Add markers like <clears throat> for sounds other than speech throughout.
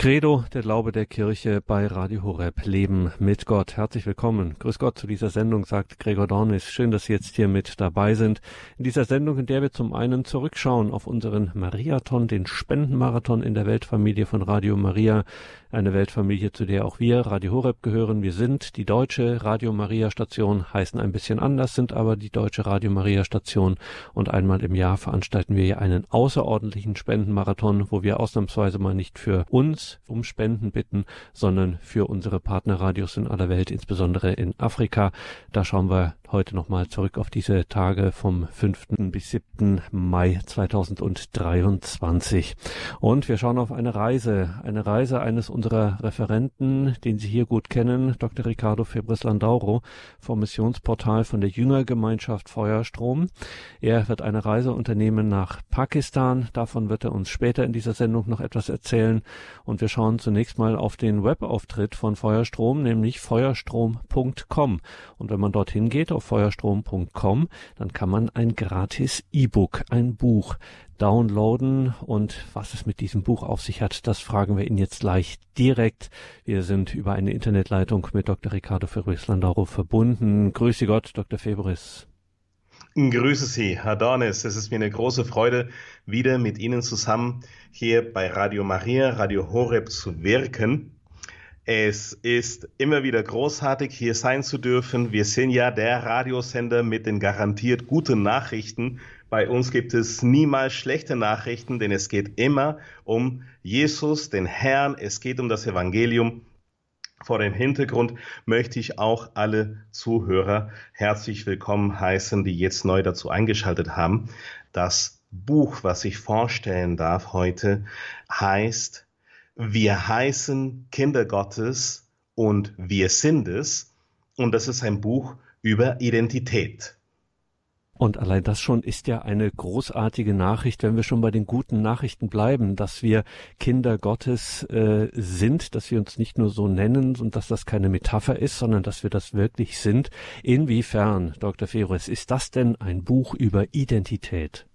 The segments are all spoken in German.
Credo, der Glaube der Kirche bei Radio Horeb. Leben mit Gott. Herzlich willkommen. Grüß Gott zu dieser Sendung, sagt Gregor Dornis. Schön, dass Sie jetzt hier mit dabei sind. In dieser Sendung, in der wir zum einen zurückschauen auf unseren Mariathon, den Spendenmarathon in der Weltfamilie von Radio Maria. Eine Weltfamilie, zu der auch wir, Radio Horeb, gehören. Wir sind die deutsche Radio Maria Station, heißen ein bisschen anders, sind aber die deutsche Radio Maria Station. Und einmal im Jahr veranstalten wir hier einen außerordentlichen Spendenmarathon, wo wir ausnahmsweise mal nicht für uns um Spenden bitten, sondern für unsere Partnerradios in aller Welt, insbesondere in Afrika. Da schauen wir heute nochmal zurück auf diese Tage vom 5. bis 7. Mai 2023. Und wir schauen auf eine Reise, eine Reise eines unserer Referenten, den Sie hier gut kennen, Dr. Ricardo Febres Landauro vom Missionsportal von der Jüngergemeinschaft Feuerstrom. Er wird eine Reise unternehmen nach Pakistan. Davon wird er uns später in dieser Sendung noch etwas erzählen. Und wir schauen zunächst mal auf den Webauftritt von Feuerstrom, nämlich feuerstrom.com. Und wenn man dorthin geht, auf feuerstrom.com, dann kann man ein gratis E-Book, ein Buch downloaden. Und was es mit diesem Buch auf sich hat, das fragen wir ihn jetzt gleich direkt. Wir sind über eine Internetleitung mit Dr. Ricardo Febris-Landaro verbunden. Grüße Gott, Dr. Febris. Grüße Sie, Herr Dornes. Es ist mir eine große Freude, wieder mit Ihnen zusammen hier bei Radio Maria, Radio Horeb zu wirken. Es ist immer wieder großartig, hier sein zu dürfen. Wir sind ja der Radiosender mit den garantiert guten Nachrichten. Bei uns gibt es niemals schlechte Nachrichten, denn es geht immer um Jesus, den Herrn. Es geht um das Evangelium. Vor dem Hintergrund möchte ich auch alle Zuhörer herzlich willkommen heißen, die jetzt neu dazu eingeschaltet haben. Das Buch, was ich vorstellen darf heute, heißt wir heißen Kinder Gottes und wir sind es. Und das ist ein Buch über Identität. Und allein das schon ist ja eine großartige Nachricht, wenn wir schon bei den guten Nachrichten bleiben, dass wir Kinder Gottes äh, sind, dass wir uns nicht nur so nennen und dass das keine Metapher ist, sondern dass wir das wirklich sind. Inwiefern, Dr. Ferus, ist das denn ein Buch über Identität?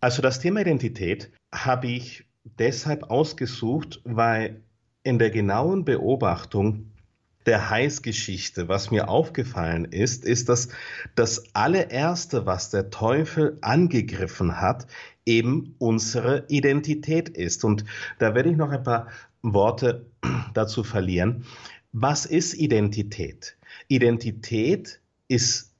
Also das Thema Identität habe ich deshalb ausgesucht, weil in der genauen Beobachtung der Heißgeschichte, was mir aufgefallen ist, ist, dass das allererste, was der Teufel angegriffen hat, eben unsere Identität ist. Und da werde ich noch ein paar Worte <clears throat> dazu verlieren. Was ist Identität? Identität ist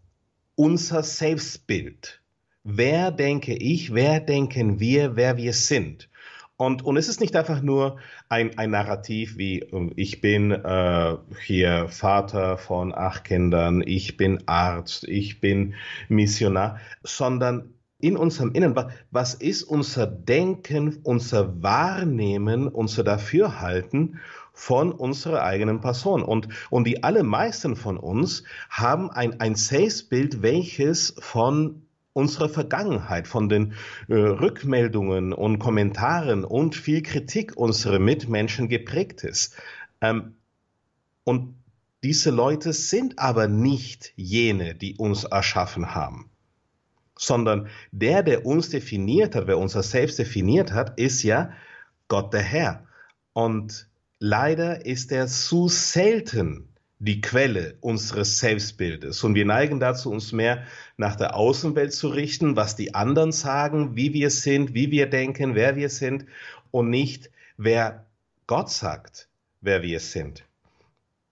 unser Selbstbild. Wer denke ich, wer denken wir, wer wir sind? Und, und es ist nicht einfach nur ein, ein Narrativ wie ähm, ich bin äh, hier Vater von acht Kindern, ich bin Arzt, ich bin Missionar, sondern in unserem Innen, was ist unser Denken, unser Wahrnehmen, unser Dafürhalten von unserer eigenen Person. Und, und die allermeisten von uns haben ein, ein Selbstbild, welches von unserer Vergangenheit, von den äh, Rückmeldungen und Kommentaren und viel Kritik unserer Mitmenschen geprägt ist. Ähm, und diese Leute sind aber nicht jene, die uns erschaffen haben, sondern der, der uns definiert hat, wer unser Selbst definiert hat, ist ja Gott der Herr. Und leider ist er zu selten die Quelle unseres Selbstbildes. Und wir neigen dazu, uns mehr nach der Außenwelt zu richten, was die anderen sagen, wie wir sind, wie wir denken, wer wir sind und nicht, wer Gott sagt, wer wir sind.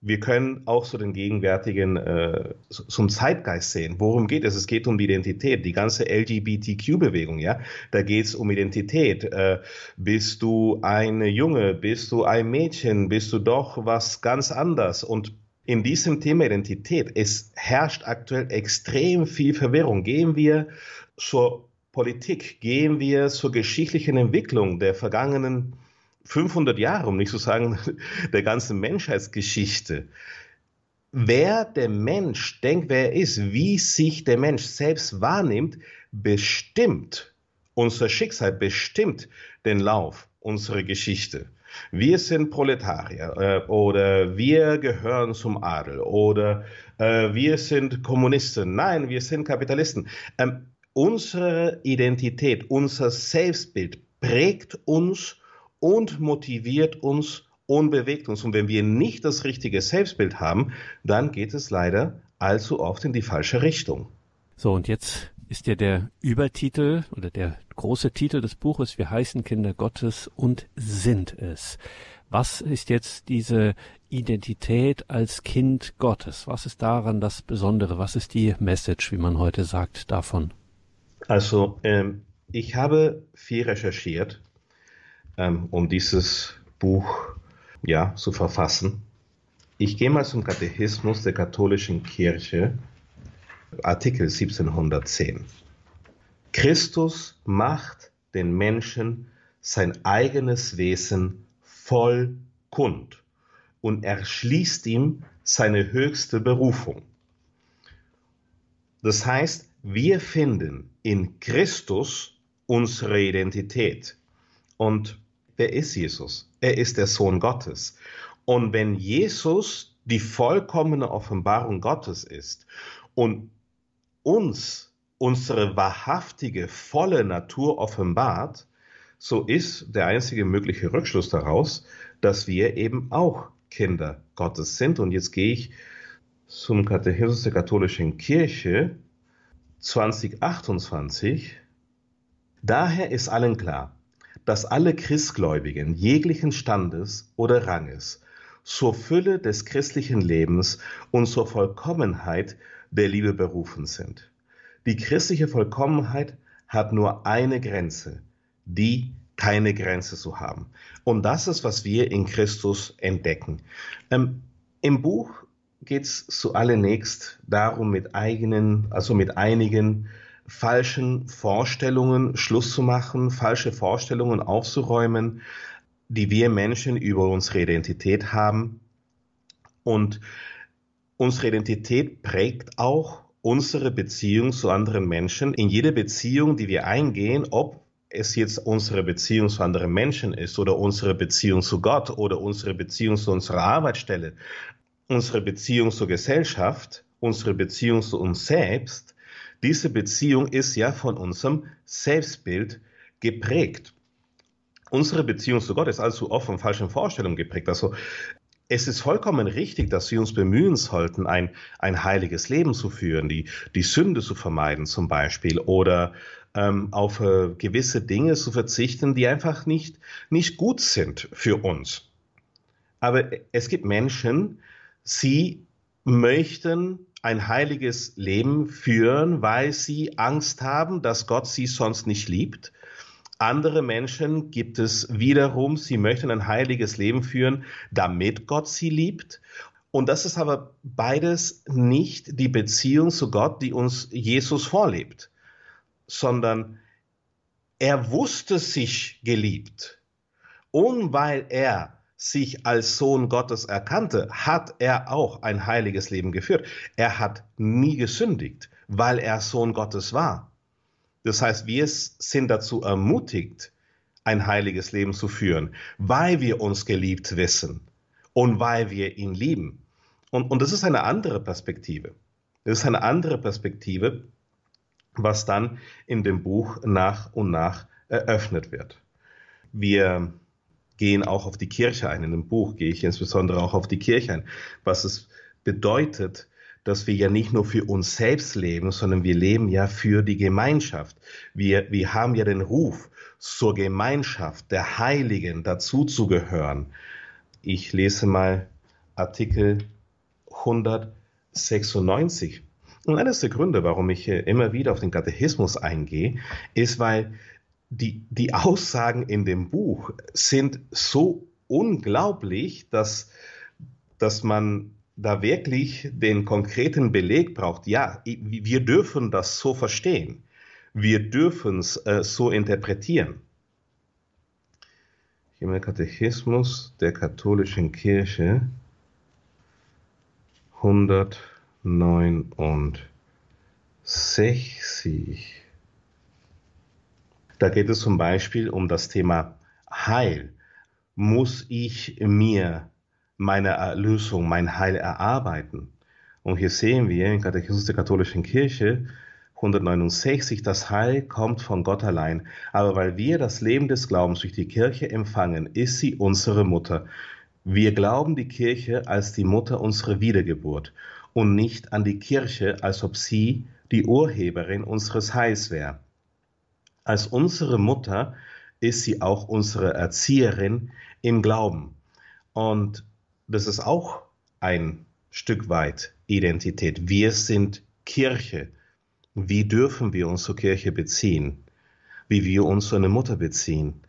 Wir können auch so den gegenwärtigen äh, zum Zeitgeist sehen. Worum geht es? Es geht um Identität. Die ganze LGBTQ-Bewegung, ja, da geht es um Identität. Äh, bist du ein Junge? Bist du ein Mädchen? Bist du doch was ganz anders? Und in diesem Thema Identität, es herrscht aktuell extrem viel Verwirrung. Gehen wir zur Politik, gehen wir zur geschichtlichen Entwicklung der vergangenen 500 Jahre, um nicht zu sagen <laughs> der ganzen Menschheitsgeschichte. Wer der Mensch denkt, wer er ist, wie sich der Mensch selbst wahrnimmt, bestimmt unser Schicksal, bestimmt den Lauf unserer Geschichte wir sind Proletarier äh, oder wir gehören zum Adel oder äh, wir sind Kommunisten. Nein, wir sind Kapitalisten. Ähm, unsere Identität, unser Selbstbild prägt uns und motiviert uns und bewegt uns. Und wenn wir nicht das richtige Selbstbild haben, dann geht es leider allzu oft in die falsche Richtung. So, und jetzt ist ja der Übertitel oder der große Titel des Buches, wir heißen Kinder Gottes und sind es. Was ist jetzt diese Identität als Kind Gottes? Was ist daran das Besondere? Was ist die Message, wie man heute sagt, davon? Also, ähm, ich habe viel recherchiert, ähm, um dieses Buch ja, zu verfassen. Ich gehe mal zum Katechismus der katholischen Kirche, Artikel 1710. Christus macht den Menschen sein eigenes Wesen voll kund und erschließt ihm seine höchste Berufung. Das heißt, wir finden in Christus unsere Identität. Und wer ist Jesus? Er ist der Sohn Gottes. Und wenn Jesus die vollkommene Offenbarung Gottes ist und uns unsere wahrhaftige, volle Natur offenbart, so ist der einzige mögliche Rückschluss daraus, dass wir eben auch Kinder Gottes sind. Und jetzt gehe ich zum Katechismus der katholischen Kirche 2028. Daher ist allen klar, dass alle Christgläubigen jeglichen Standes oder Ranges zur Fülle des christlichen Lebens und zur Vollkommenheit der Liebe berufen sind. Die christliche Vollkommenheit hat nur eine Grenze, die keine Grenze zu haben. Und das ist, was wir in Christus entdecken. Ähm, Im Buch geht es zuallererst darum, mit eigenen, also mit einigen falschen Vorstellungen Schluss zu machen, falsche Vorstellungen aufzuräumen, die wir Menschen über unsere Identität haben. Und unsere Identität prägt auch unsere Beziehung zu anderen Menschen. In jeder Beziehung, die wir eingehen, ob es jetzt unsere Beziehung zu anderen Menschen ist oder unsere Beziehung zu Gott oder unsere Beziehung zu unserer Arbeitsstelle, unsere Beziehung zur Gesellschaft, unsere Beziehung zu uns selbst, diese Beziehung ist ja von unserem Selbstbild geprägt. Unsere Beziehung zu Gott ist also oft von falschen Vorstellungen geprägt. Also es ist vollkommen richtig, dass wir uns bemühen sollten, ein, ein heiliges Leben zu führen, die, die Sünde zu vermeiden zum Beispiel oder ähm, auf äh, gewisse Dinge zu verzichten, die einfach nicht, nicht gut sind für uns. Aber es gibt Menschen, sie möchten ein heiliges Leben führen, weil sie Angst haben, dass Gott sie sonst nicht liebt. Andere Menschen gibt es wiederum, sie möchten ein heiliges Leben führen, damit Gott sie liebt. Und das ist aber beides nicht die Beziehung zu Gott, die uns Jesus vorlebt sondern er wusste sich geliebt. Und weil er sich als Sohn Gottes erkannte, hat er auch ein heiliges Leben geführt. Er hat nie gesündigt, weil er Sohn Gottes war. Das heißt, wir sind dazu ermutigt, ein heiliges Leben zu führen, weil wir uns geliebt wissen und weil wir ihn lieben. Und, und das ist eine andere Perspektive. Das ist eine andere Perspektive, was dann in dem Buch nach und nach eröffnet wird. Wir gehen auch auf die Kirche ein. In dem Buch gehe ich insbesondere auch auf die Kirche ein, was es bedeutet, dass wir ja nicht nur für uns selbst leben, sondern wir leben ja für die Gemeinschaft. Wir, wir haben ja den Ruf, zur Gemeinschaft der Heiligen dazuzugehören. Ich lese mal Artikel 196 und eines der Gründe, warum ich immer wieder auf den Katechismus eingehe, ist, weil die, die Aussagen in dem Buch sind so unglaublich, dass, dass man da wirklich den konkreten Beleg braucht. Ja, wir dürfen das so verstehen. Wir dürfen es äh, so interpretieren. Hier im Katechismus der katholischen Kirche 100 69. Da geht es zum Beispiel um das Thema Heil. Muss ich mir meine Erlösung, mein Heil erarbeiten? Und hier sehen wir im Katechismus der katholischen Kirche 169, das Heil kommt von Gott allein, aber weil wir das Leben des Glaubens durch die Kirche empfangen, ist sie unsere Mutter. Wir glauben die Kirche als die Mutter unserer Wiedergeburt und nicht an die Kirche, als ob sie die Urheberin unseres Heils wäre. Als unsere Mutter ist sie auch unsere Erzieherin im Glauben. Und das ist auch ein Stück weit Identität. Wir sind Kirche. Wie dürfen wir uns zur Kirche beziehen? Wie wir uns zu einer Mutter beziehen?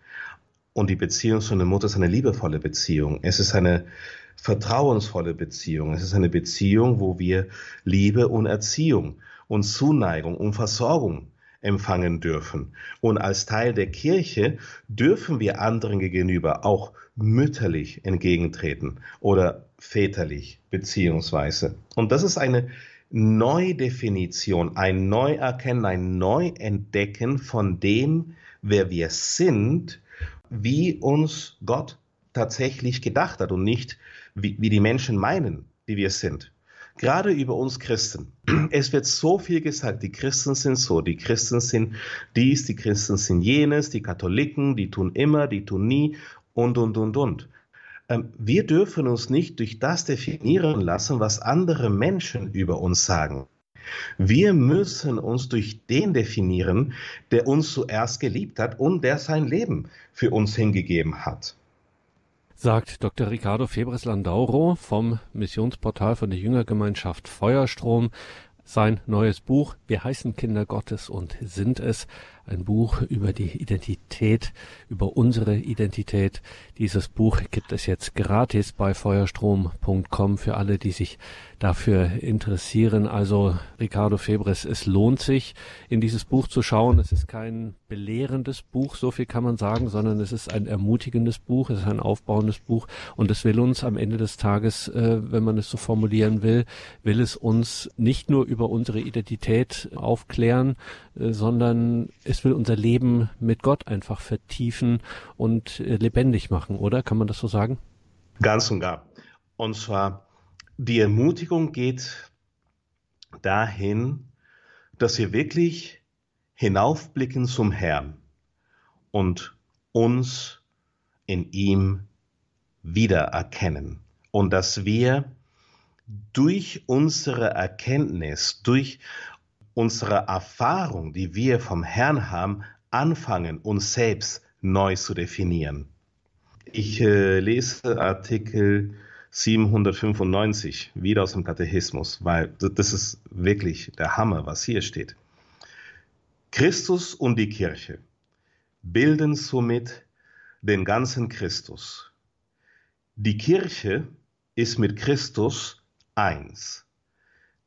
Und die Beziehung zu einer Mutter ist eine liebevolle Beziehung. Es ist eine vertrauensvolle Beziehung. Es ist eine Beziehung, wo wir Liebe und Erziehung und Zuneigung und Versorgung empfangen dürfen. Und als Teil der Kirche dürfen wir anderen gegenüber auch mütterlich entgegentreten oder väterlich beziehungsweise. Und das ist eine Neudefinition, ein Neuerkennen, ein Neuentdecken von dem, wer wir sind wie uns Gott tatsächlich gedacht hat und nicht wie, wie die Menschen meinen, wie wir sind. Gerade über uns Christen. Es wird so viel gesagt, die Christen sind so, die Christen sind dies, die Christen sind jenes, die Katholiken, die tun immer, die tun nie und, und, und, und. Ähm, wir dürfen uns nicht durch das definieren lassen, was andere Menschen über uns sagen. Wir müssen uns durch den definieren, der uns zuerst geliebt hat und der sein Leben für uns hingegeben hat. Sagt Dr. Ricardo Febres Landauro vom Missionsportal von der Jüngergemeinschaft Feuerstrom. Sein neues Buch Wir heißen Kinder Gottes und sind es ein Buch über die Identität, über unsere Identität. Dieses Buch gibt es jetzt gratis bei feuerstrom.com für alle, die sich dafür interessieren. Also Ricardo Febres, es lohnt sich, in dieses Buch zu schauen. Es ist kein belehrendes Buch, so viel kann man sagen, sondern es ist ein ermutigendes Buch, es ist ein aufbauendes Buch und es will uns am Ende des Tages, äh, wenn man es so formulieren will, will es uns nicht nur über unsere Identität aufklären, äh, sondern es will unser Leben mit Gott einfach vertiefen und äh, lebendig machen, oder? Kann man das so sagen? Ganz und gar. Und zwar, die Ermutigung geht dahin, dass wir wirklich hinaufblicken zum Herrn und uns in ihm wiedererkennen und dass wir durch unsere Erkenntnis, durch unsere Erfahrung, die wir vom Herrn haben, anfangen, uns selbst neu zu definieren. Ich äh, lese Artikel 795 wieder aus dem Katechismus, weil das ist wirklich der Hammer, was hier steht. Christus und die Kirche bilden somit den ganzen Christus. Die Kirche ist mit Christus eins.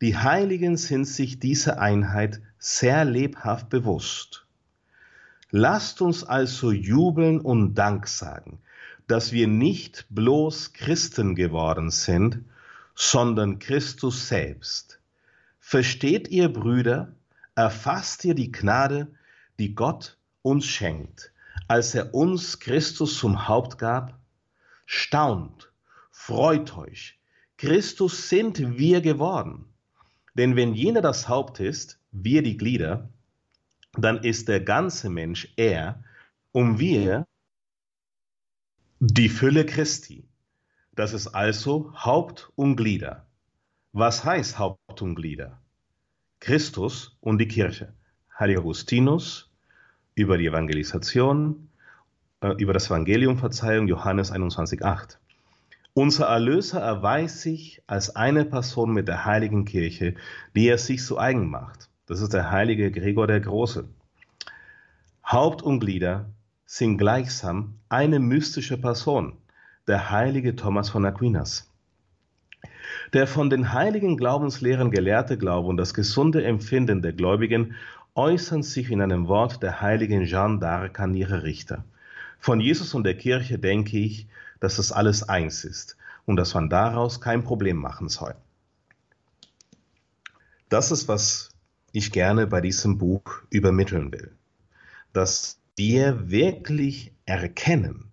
Die Heiligen sind sich dieser Einheit sehr lebhaft bewusst. Lasst uns also jubeln und Dank sagen, dass wir nicht bloß Christen geworden sind, sondern Christus selbst. Versteht ihr, Brüder, erfasst ihr die Gnade, die Gott uns schenkt, als er uns Christus zum Haupt gab? Staunt, freut euch, Christus sind wir geworden. Denn wenn jener das Haupt ist, wir die Glieder, dann ist der ganze Mensch er und wir die Fülle Christi. Das ist also Haupt und Glieder. Was heißt Haupt und Glieder? Christus und die Kirche. Heiliger Augustinus über die Evangelisation, äh, über das Evangelium Verzeihung, Johannes 21,8. Unser Erlöser erweist sich als eine Person mit der heiligen Kirche, die er sich zu eigen macht. Das ist der heilige Gregor der Große. Haupt und Glieder sind gleichsam eine mystische Person, der heilige Thomas von Aquinas. Der von den heiligen Glaubenslehren gelehrte Glaube und das gesunde Empfinden der Gläubigen äußern sich in einem Wort der heiligen Jeanne d'Arc an ihre Richter. Von Jesus und der Kirche denke ich, dass das alles eins ist und dass man daraus kein Problem machen soll. Das ist, was ich gerne bei diesem Buch übermitteln will. Dass wir wirklich erkennen,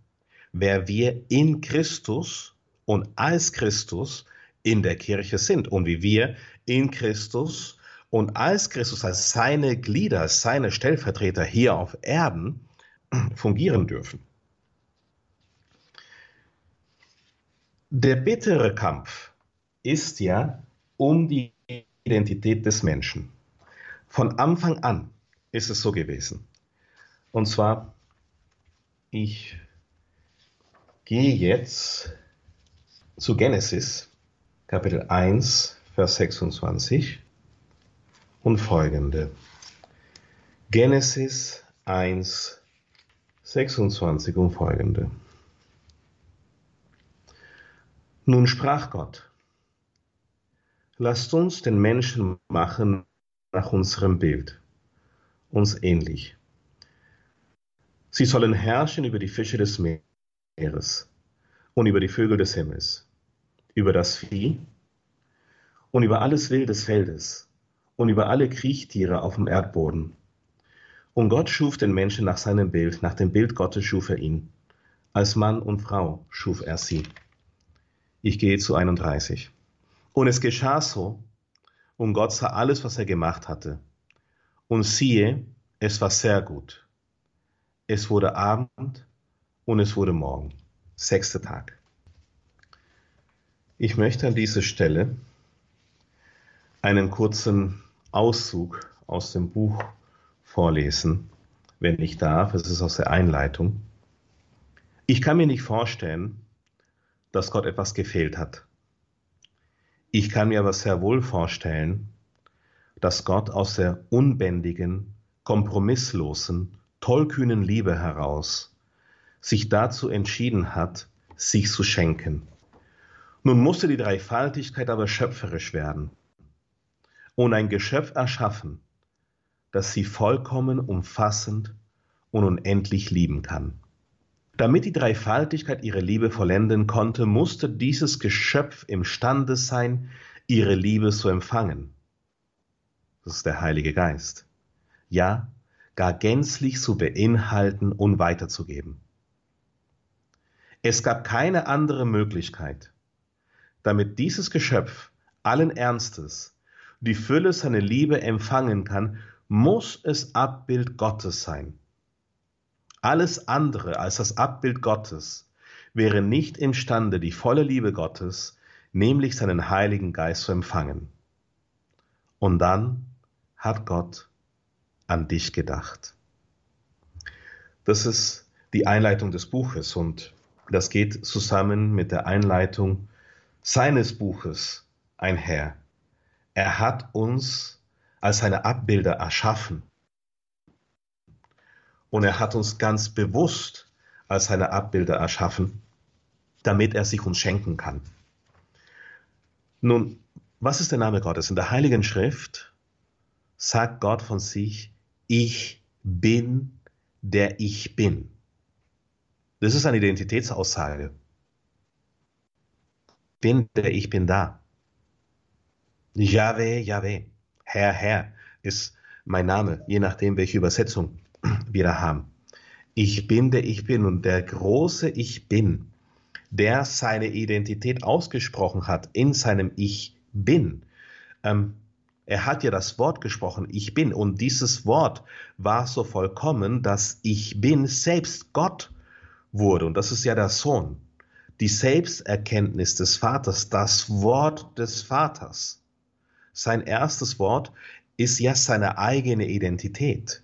wer wir in Christus und als Christus in der Kirche sind und wie wir in Christus und als Christus, als seine Glieder, seine Stellvertreter hier auf Erden <clears throat> fungieren dürfen. Der bittere Kampf ist ja um die Identität des Menschen. Von Anfang an ist es so gewesen. Und zwar, ich gehe jetzt zu Genesis, Kapitel 1, Vers 26 und folgende. Genesis 1, 26 und folgende. Nun sprach Gott, lasst uns den Menschen machen nach unserem Bild, uns ähnlich. Sie sollen herrschen über die Fische des Meeres und über die Vögel des Himmels, über das Vieh und über alles Wild des Feldes und über alle Kriechtiere auf dem Erdboden. Und Gott schuf den Menschen nach seinem Bild, nach dem Bild Gottes schuf er ihn. Als Mann und Frau schuf er sie. Ich gehe zu 31. Und es geschah so, und Gott sah alles, was er gemacht hatte. Und siehe, es war sehr gut. Es wurde Abend und es wurde Morgen. Sechster Tag. Ich möchte an dieser Stelle einen kurzen Auszug aus dem Buch vorlesen, wenn ich darf. Es ist aus der Einleitung. Ich kann mir nicht vorstellen, dass Gott etwas gefehlt hat. Ich kann mir aber sehr wohl vorstellen, dass Gott aus der unbändigen, kompromisslosen, tollkühnen Liebe heraus sich dazu entschieden hat, sich zu schenken. Nun musste die Dreifaltigkeit aber schöpferisch werden und ein Geschöpf erschaffen, das sie vollkommen umfassend und unendlich lieben kann. Damit die Dreifaltigkeit ihre Liebe vollenden konnte, musste dieses Geschöpf imstande sein, ihre Liebe zu empfangen. Das ist der Heilige Geist. Ja, gar gänzlich zu beinhalten und weiterzugeben. Es gab keine andere Möglichkeit, damit dieses Geschöpf allen Ernstes die Fülle seiner Liebe empfangen kann, muss es Abbild Gottes sein. Alles andere als das Abbild Gottes wäre nicht imstande, die volle Liebe Gottes, nämlich seinen Heiligen Geist zu empfangen. Und dann hat Gott an dich gedacht. Das ist die Einleitung des Buches und das geht zusammen mit der Einleitung seines Buches einher. Er hat uns als seine Abbilder erschaffen und er hat uns ganz bewusst als seine Abbilder erschaffen, damit er sich uns schenken kann. Nun, was ist der Name Gottes? In der Heiligen Schrift sagt Gott von sich, ich bin der ich bin. Das ist eine Identitätsaussage. Bin der ich bin da. Yahweh, Yahweh, Herr, Herr ist mein Name, je nachdem, welche Übersetzung wir haben. Ich bin der Ich bin und der große Ich bin, der seine Identität ausgesprochen hat in seinem Ich bin. Ähm, er hat ja das Wort gesprochen, ich bin. Und dieses Wort war so vollkommen, dass ich bin selbst Gott wurde. Und das ist ja der Sohn. Die Selbsterkenntnis des Vaters, das Wort des Vaters. Sein erstes Wort ist ja seine eigene Identität.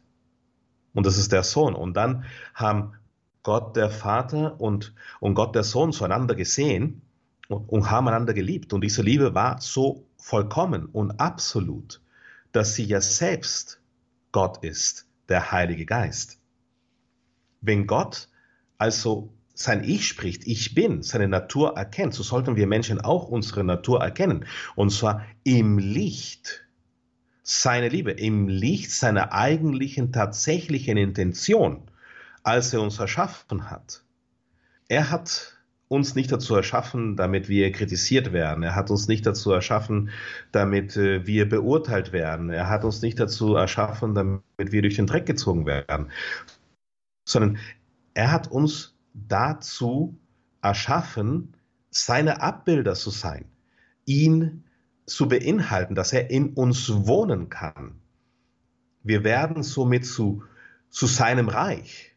Und das ist der Sohn. Und dann haben Gott der Vater und, und Gott der Sohn zueinander gesehen und, und haben einander geliebt. Und diese Liebe war so vollkommen und absolut, dass sie ja selbst Gott ist, der Heilige Geist. Wenn Gott also sein Ich spricht, ich bin, seine Natur erkennt, so sollten wir Menschen auch unsere Natur erkennen. Und zwar im Licht seine Liebe, im Licht seiner eigentlichen, tatsächlichen Intention, als er uns erschaffen hat. Er hat uns nicht dazu erschaffen, damit wir kritisiert werden. Er hat uns nicht dazu erschaffen, damit äh, wir beurteilt werden. Er hat uns nicht dazu erschaffen, damit wir durch den Dreck gezogen werden, sondern er hat uns dazu erschaffen, seine Abbilder zu sein, ihn zu beinhalten, dass er in uns wohnen kann. Wir werden somit zu, zu seinem Reich.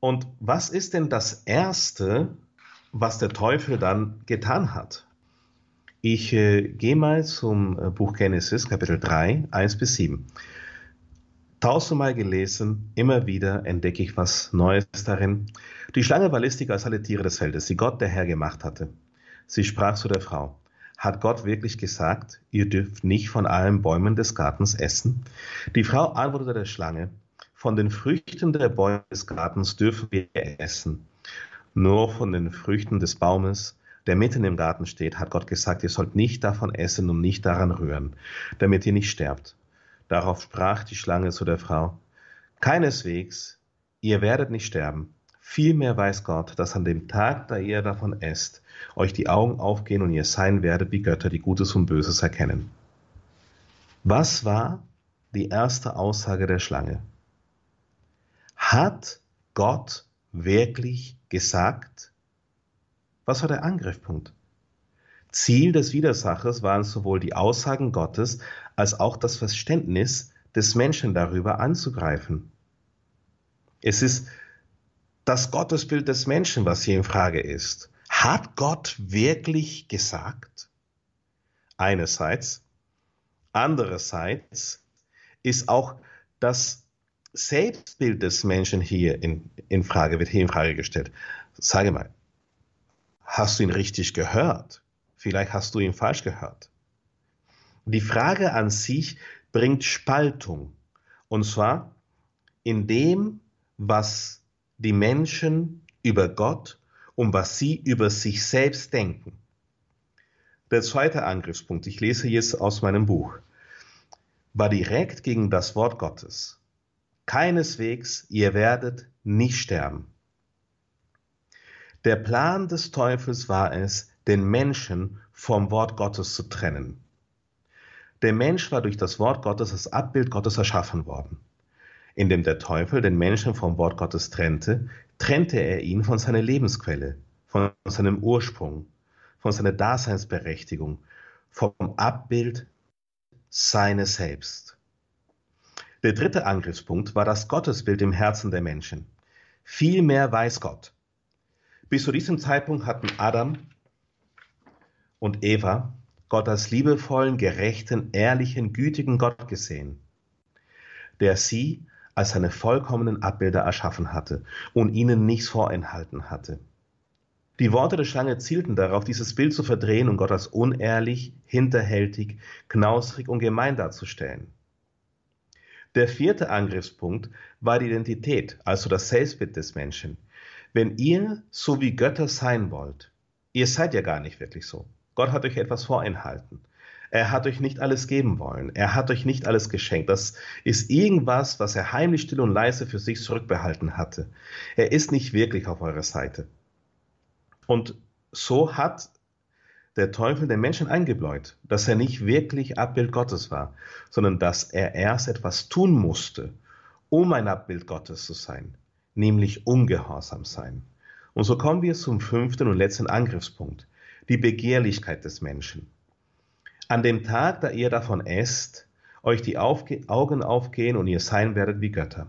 Und was ist denn das Erste, was der Teufel dann getan hat? Ich äh, gehe mal zum äh, Buch Genesis, Kapitel 3, 1 bis 7. Tausendmal gelesen, immer wieder entdecke ich was Neues darin. Die Schlange war listiger als alle Tiere des Feldes, die Gott der Herr gemacht hatte. Sie sprach zu der Frau, hat Gott wirklich gesagt, ihr dürft nicht von allen Bäumen des Gartens essen? Die Frau antwortete der Schlange, von den Früchten der Bäume des Gartens dürfen wir essen. Nur von den Früchten des Baumes, der mitten im Garten steht, hat Gott gesagt, ihr sollt nicht davon essen und nicht daran rühren, damit ihr nicht sterbt. Darauf sprach die Schlange zu der Frau, keineswegs, ihr werdet nicht sterben. Vielmehr weiß Gott, dass an dem Tag, da ihr davon esst, euch die Augen aufgehen und ihr sein werdet wie Götter, die Gutes und Böses erkennen. Was war die erste Aussage der Schlange? Hat Gott wirklich gesagt? Was war der Angriffspunkt? Ziel des Widersachers waren sowohl die Aussagen Gottes als auch das Verständnis des Menschen darüber anzugreifen. Es ist das Gottesbild des Menschen, was hier in Frage ist. Hat Gott wirklich gesagt? Einerseits. Andererseits ist auch das Selbstbild des Menschen hier in, in Frage, wird hier in Frage gestellt. Sage mal, hast du ihn richtig gehört? Vielleicht hast du ihn falsch gehört. Die Frage an sich bringt Spaltung. Und zwar in dem, was die Menschen über Gott und was sie über sich selbst denken. Der zweite Angriffspunkt, ich lese jetzt aus meinem Buch, war direkt gegen das Wort Gottes. Keineswegs, ihr werdet nicht sterben. Der Plan des Teufels war es, den Menschen vom Wort Gottes zu trennen. Der Mensch war durch das Wort Gottes als Abbild Gottes erschaffen worden indem der Teufel den Menschen vom Wort Gottes trennte, trennte er ihn von seiner Lebensquelle, von seinem Ursprung, von seiner Daseinsberechtigung, vom Abbild seines Selbst. Der dritte Angriffspunkt war das Gottesbild im Herzen der Menschen. Viel mehr weiß Gott. Bis zu diesem Zeitpunkt hatten Adam und Eva Gott als liebevollen, gerechten, ehrlichen, gütigen Gott gesehen, der sie als seine vollkommenen Abbilder erschaffen hatte und ihnen nichts vorenthalten hatte. Die Worte der Schlange zielten darauf, dieses Bild zu verdrehen und Gott als unehrlich, hinterhältig, knausrig und gemein darzustellen. Der vierte Angriffspunkt war die Identität, also das Selbstbild des Menschen. Wenn ihr so wie Götter sein wollt, ihr seid ja gar nicht wirklich so. Gott hat euch etwas vorenthalten. Er hat euch nicht alles geben wollen. Er hat euch nicht alles geschenkt. Das ist irgendwas, was er heimlich still und leise für sich zurückbehalten hatte. Er ist nicht wirklich auf eurer Seite. Und so hat der Teufel den Menschen eingebläut, dass er nicht wirklich Abbild Gottes war, sondern dass er erst etwas tun musste, um ein Abbild Gottes zu sein, nämlich ungehorsam sein. Und so kommen wir zum fünften und letzten Angriffspunkt, die Begehrlichkeit des Menschen. An dem Tag, da ihr davon esst, euch die Aufge Augen aufgehen und ihr sein werdet wie Götter.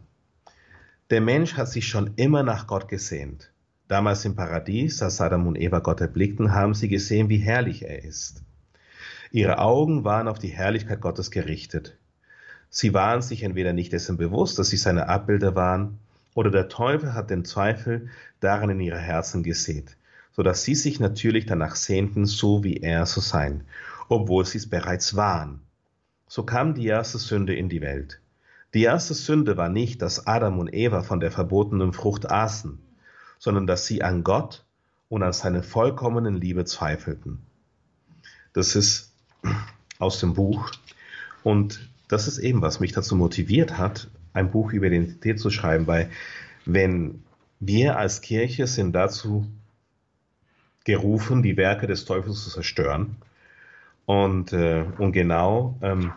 Der Mensch hat sich schon immer nach Gott gesehnt. Damals im Paradies, als Adam und Eva Gott erblickten, haben sie gesehen, wie herrlich er ist. Ihre Augen waren auf die Herrlichkeit Gottes gerichtet. Sie waren sich entweder nicht dessen bewusst, dass sie seine Abbilder waren, oder der Teufel hat den Zweifel daran in ihre Herzen gesät, so dass sie sich natürlich danach sehnten, so wie er zu sein obwohl sie es bereits waren. So kam die erste Sünde in die Welt. Die erste Sünde war nicht, dass Adam und Eva von der verbotenen Frucht aßen, sondern dass sie an Gott und an seine vollkommenen Liebe zweifelten. Das ist <clears throat> aus dem Buch und das ist eben, was mich dazu motiviert hat, ein Buch über Identität zu schreiben, weil wenn wir als Kirche sind dazu gerufen, die Werke des Teufels zu zerstören, und, äh, und genau ähm,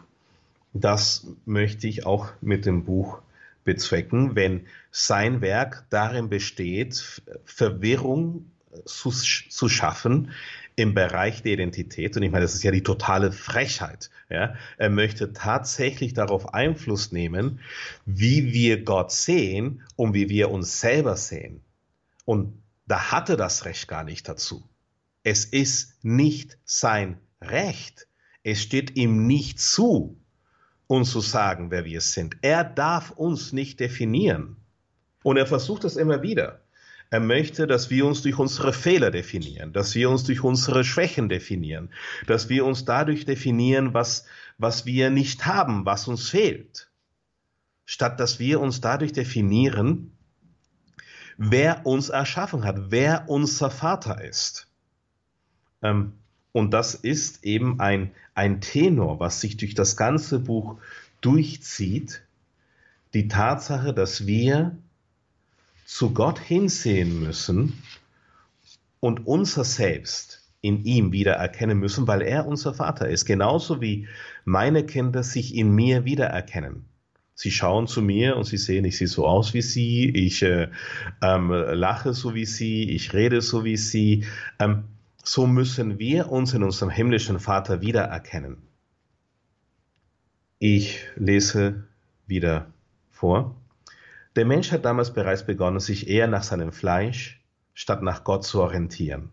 das möchte ich auch mit dem Buch bezwecken, wenn sein Werk darin besteht, Verwirrung zu, zu schaffen im Bereich der Identität, und ich meine, das ist ja die totale Frechheit, ja, er möchte tatsächlich darauf Einfluss nehmen, wie wir Gott sehen und wie wir uns selber sehen. Und da hatte das Recht gar nicht dazu. Es ist nicht sein Recht. Es steht ihm nicht zu, uns zu sagen, wer wir sind. Er darf uns nicht definieren. Und er versucht es immer wieder. Er möchte, dass wir uns durch unsere Fehler definieren, dass wir uns durch unsere Schwächen definieren, dass wir uns dadurch definieren, was, was wir nicht haben, was uns fehlt. Statt dass wir uns dadurch definieren, wer uns erschaffen hat, wer unser Vater ist. Ähm, und das ist eben ein, ein Tenor, was sich durch das ganze Buch durchzieht. Die Tatsache, dass wir zu Gott hinsehen müssen und unser Selbst in ihm wieder erkennen müssen, weil er unser Vater ist. Genauso wie meine Kinder sich in mir wiedererkennen. Sie schauen zu mir und sie sehen, ich sehe so aus wie sie, ich äh, ähm, lache so wie sie, ich rede so wie sie. Ähm, so müssen wir uns in unserem himmlischen Vater wiedererkennen. Ich lese wieder vor. Der Mensch hat damals bereits begonnen, sich eher nach seinem Fleisch statt nach Gott zu orientieren.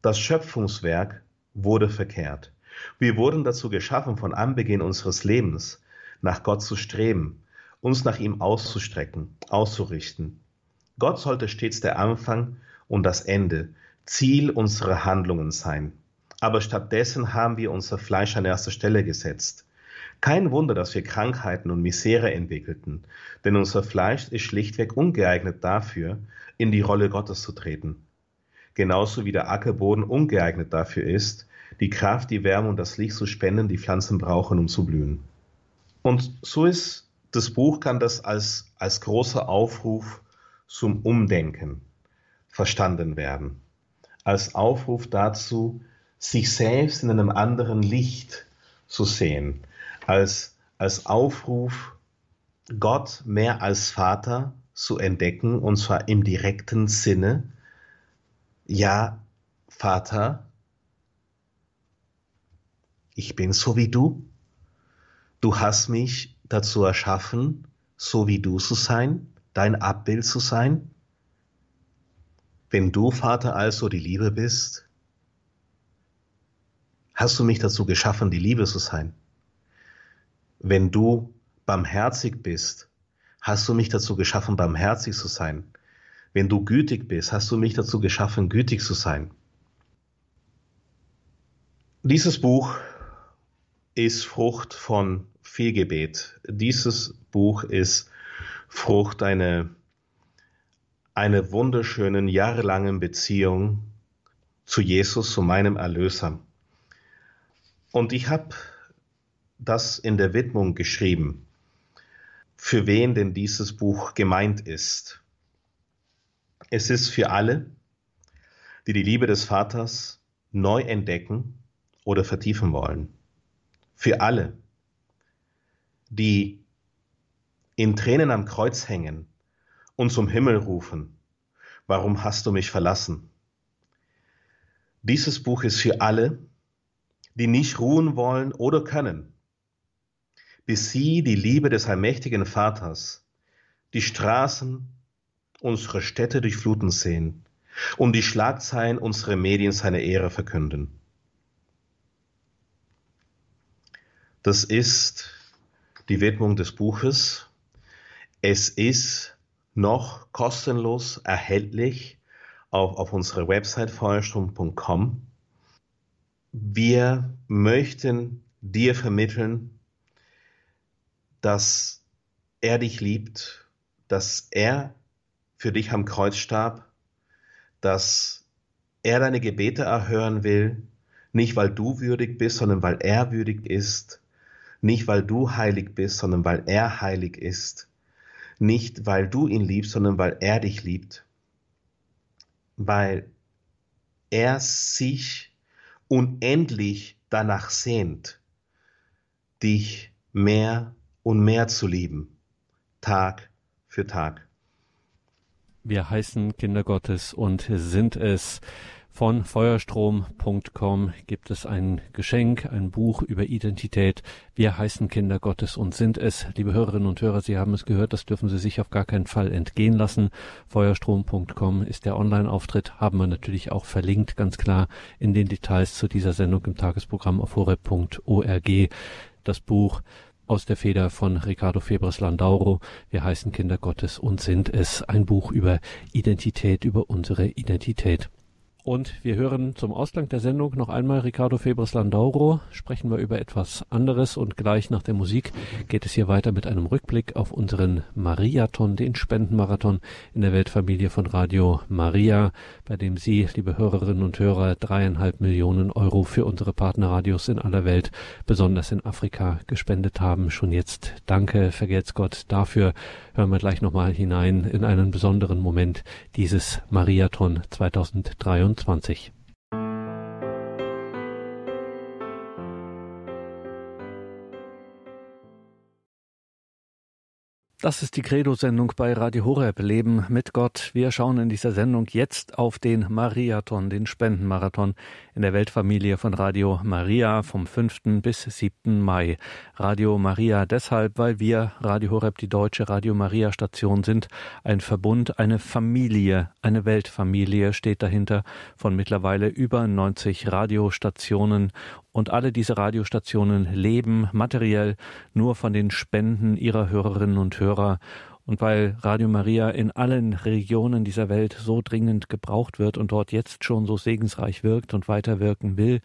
Das Schöpfungswerk wurde verkehrt. Wir wurden dazu geschaffen, von Anbeginn unseres Lebens nach Gott zu streben, uns nach ihm auszustrecken, auszurichten. Gott sollte stets der Anfang und das Ende, Ziel unserer Handlungen sein. Aber stattdessen haben wir unser Fleisch an erster Stelle gesetzt. Kein Wunder, dass wir Krankheiten und Misere entwickelten, denn unser Fleisch ist schlichtweg ungeeignet dafür, in die Rolle Gottes zu treten. Genauso wie der Ackerboden ungeeignet dafür ist, die Kraft, die Wärme und das Licht zu spenden, die Pflanzen brauchen, um zu blühen. Und so ist das Buch kann das als, als großer Aufruf zum Umdenken verstanden werden. Als Aufruf dazu, sich selbst in einem anderen Licht zu sehen, als, als Aufruf, Gott mehr als Vater zu entdecken, und zwar im direkten Sinne, ja, Vater, ich bin so wie du, du hast mich dazu erschaffen, so wie du zu sein, dein Abbild zu sein. Wenn du, Vater, also die Liebe bist, hast du mich dazu geschaffen, die Liebe zu sein. Wenn du barmherzig bist, hast du mich dazu geschaffen, barmherzig zu sein. Wenn du gütig bist, hast du mich dazu geschaffen, gütig zu sein. Dieses Buch ist Frucht von Fehlgebet. Dieses Buch ist Frucht einer, einer wunderschönen, jahrelangen Beziehung zu Jesus, zu meinem Erlöser. Und ich habe das in der Widmung geschrieben, für wen denn dieses Buch gemeint ist. Es ist für alle, die die Liebe des Vaters neu entdecken oder vertiefen wollen. Für alle, die in Tränen am Kreuz hängen und zum Himmel rufen, warum hast du mich verlassen? Dieses Buch ist für alle, die nicht ruhen wollen oder können, bis sie die Liebe des allmächtigen Vaters, die Straßen unserer Städte durchfluten sehen und die Schlagzeilen unserer Medien seine Ehre verkünden. Das ist die Widmung des Buches. Es ist noch kostenlos erhältlich auf, auf unserer Website feuerstrom.com. Wir möchten dir vermitteln, dass er dich liebt, dass er für dich am Kreuz starb, dass er deine Gebete erhören will, nicht weil du würdig bist, sondern weil er würdig ist, nicht weil du heilig bist, sondern weil er heilig ist, nicht weil du ihn liebst, sondern weil er dich liebt, weil er sich unendlich danach sehnt, dich mehr und mehr zu lieben, Tag für Tag. Wir heißen Kinder Gottes und sind es Von feuerstrom.com gibt es ein Geschenk, ein Buch über Identität. Wir heißen Kinder Gottes und sind es. Liebe Hörerinnen und Hörer, Sie haben es gehört, das dürfen Sie sich auf gar keinen Fall entgehen lassen. Feuerstrom.com ist der Online-Auftritt, haben wir natürlich auch verlinkt, ganz klar in den Details zu dieser Sendung im Tagesprogramm auf horeb.org. Das Buch aus der Feder von Ricardo Febres Landauro. Wir heißen Kinder Gottes und sind es. Ein Buch über Identität, über unsere Identität. Und wir hören zum Ausgang der Sendung noch einmal Ricardo Febres Landauro. Sprechen wir über etwas anderes und gleich nach der Musik geht es hier weiter mit einem Rückblick auf unseren Mariathon, den Spendenmarathon in der Weltfamilie von Radio Maria, bei dem Sie, liebe Hörerinnen und Hörer, dreieinhalb Millionen Euro für unsere Partnerradios in aller Welt, besonders in Afrika, gespendet haben. Schon jetzt danke, vergelt's Gott dafür. Hören wir gleich nochmal hinein in einen besonderen Moment dieses Mariathon 2023. 2020. Das ist die Credo-Sendung bei Radio Horeb, Leben mit Gott. Wir schauen in dieser Sendung jetzt auf den Mariathon, den Spendenmarathon in der Weltfamilie von Radio Maria vom 5. bis 7. Mai. Radio Maria deshalb, weil wir Radio Horeb, die deutsche Radio Maria Station sind, ein Verbund, eine Familie, eine Weltfamilie steht dahinter von mittlerweile über 90 Radiostationen und alle diese Radiostationen leben materiell nur von den Spenden ihrer Hörerinnen und Hörer. Und weil Radio Maria in allen Regionen dieser Welt so dringend gebraucht wird und dort jetzt schon so segensreich wirkt und weiterwirken will,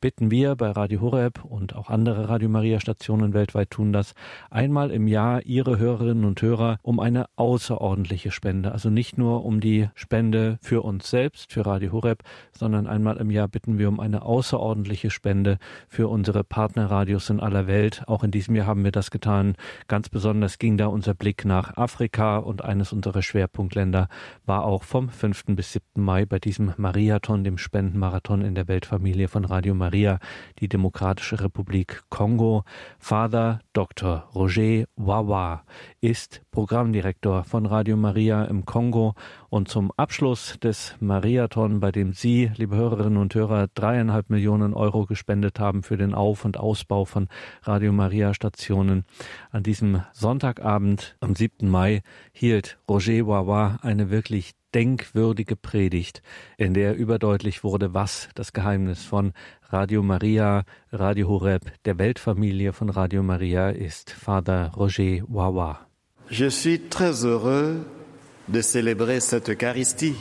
bitten wir bei Radio Horeb und auch andere Radio Maria Stationen weltweit tun das, einmal im Jahr Ihre Hörerinnen und Hörer um eine außerordentliche Spende. Also nicht nur um die Spende für uns selbst, für Radio Horeb, sondern einmal im Jahr bitten wir um eine außerordentliche Spende für unsere Partnerradios in aller Welt. Auch in diesem Jahr haben wir das getan. Ganz besonders ging da unser Blick nach Afrika und eines unserer Schwerpunktländer war auch vom 5. bis 7. Mai bei diesem Mariathon, dem Spendenmarathon in der Weltfamilie von Radio Maria, die Demokratische Republik Kongo. Father Dr. Roger Wawa ist Programmdirektor von Radio Maria im Kongo und zum Abschluss des Mariathon, bei dem Sie, liebe Hörerinnen und Hörer, dreieinhalb Millionen Euro gespendet haben für den Auf- und Ausbau von Radio Maria Stationen, an diesem Sonntagabend am 7. Mai hielt Roger Wawa eine wirklich denkwürdige Predigt, in der überdeutlich wurde, was das Geheimnis von Radio Maria, Radio Horeb, der Weltfamilie von Radio Maria ist. Vater Roger Wawa. Je suis très heureux de célébrer cette Eucharistie.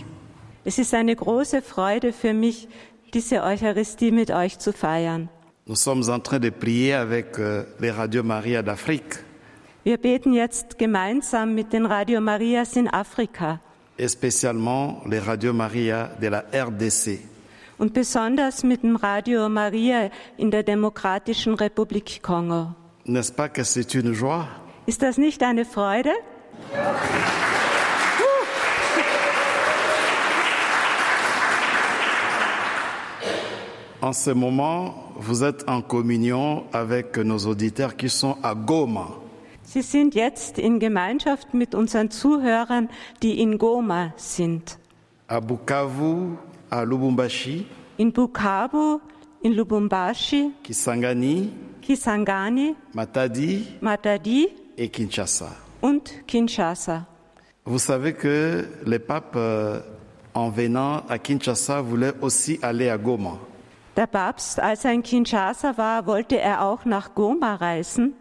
Es ist eine große Freude für mich, diese Eucharistie mit euch zu feiern. Nous sommes en train de prier avec euh, les Radio Maria d'Afrique. Wir beten jetzt gemeinsam mit den Radio Marias in Afrika et spécialement les Radio Maria de la RDC. und besonders mit dem Radio Maria in der Demokratischen Republik Kongo. N'est-ce pas que c'est une joie Ist das nicht eine Freude? En ce moment, vous êtes en communion avec nos auditeurs qui sont à Goma. Sie sind jetzt in Gemeinschaft mit unseren Zuhörern, die in Goma sind. à Bukavu, à Lubumbashi, In Bukavu, in Lubumbashi, Kisangani, Kisangani, Matadi Matadi et Kinshasa. und Kinshasa. Vous savez que le pape, euh, en venant à Kinshasa, voulait aussi aller à Goma. Der Papst, als er in Kinshasa war, wollte er auch nach Goma reisen,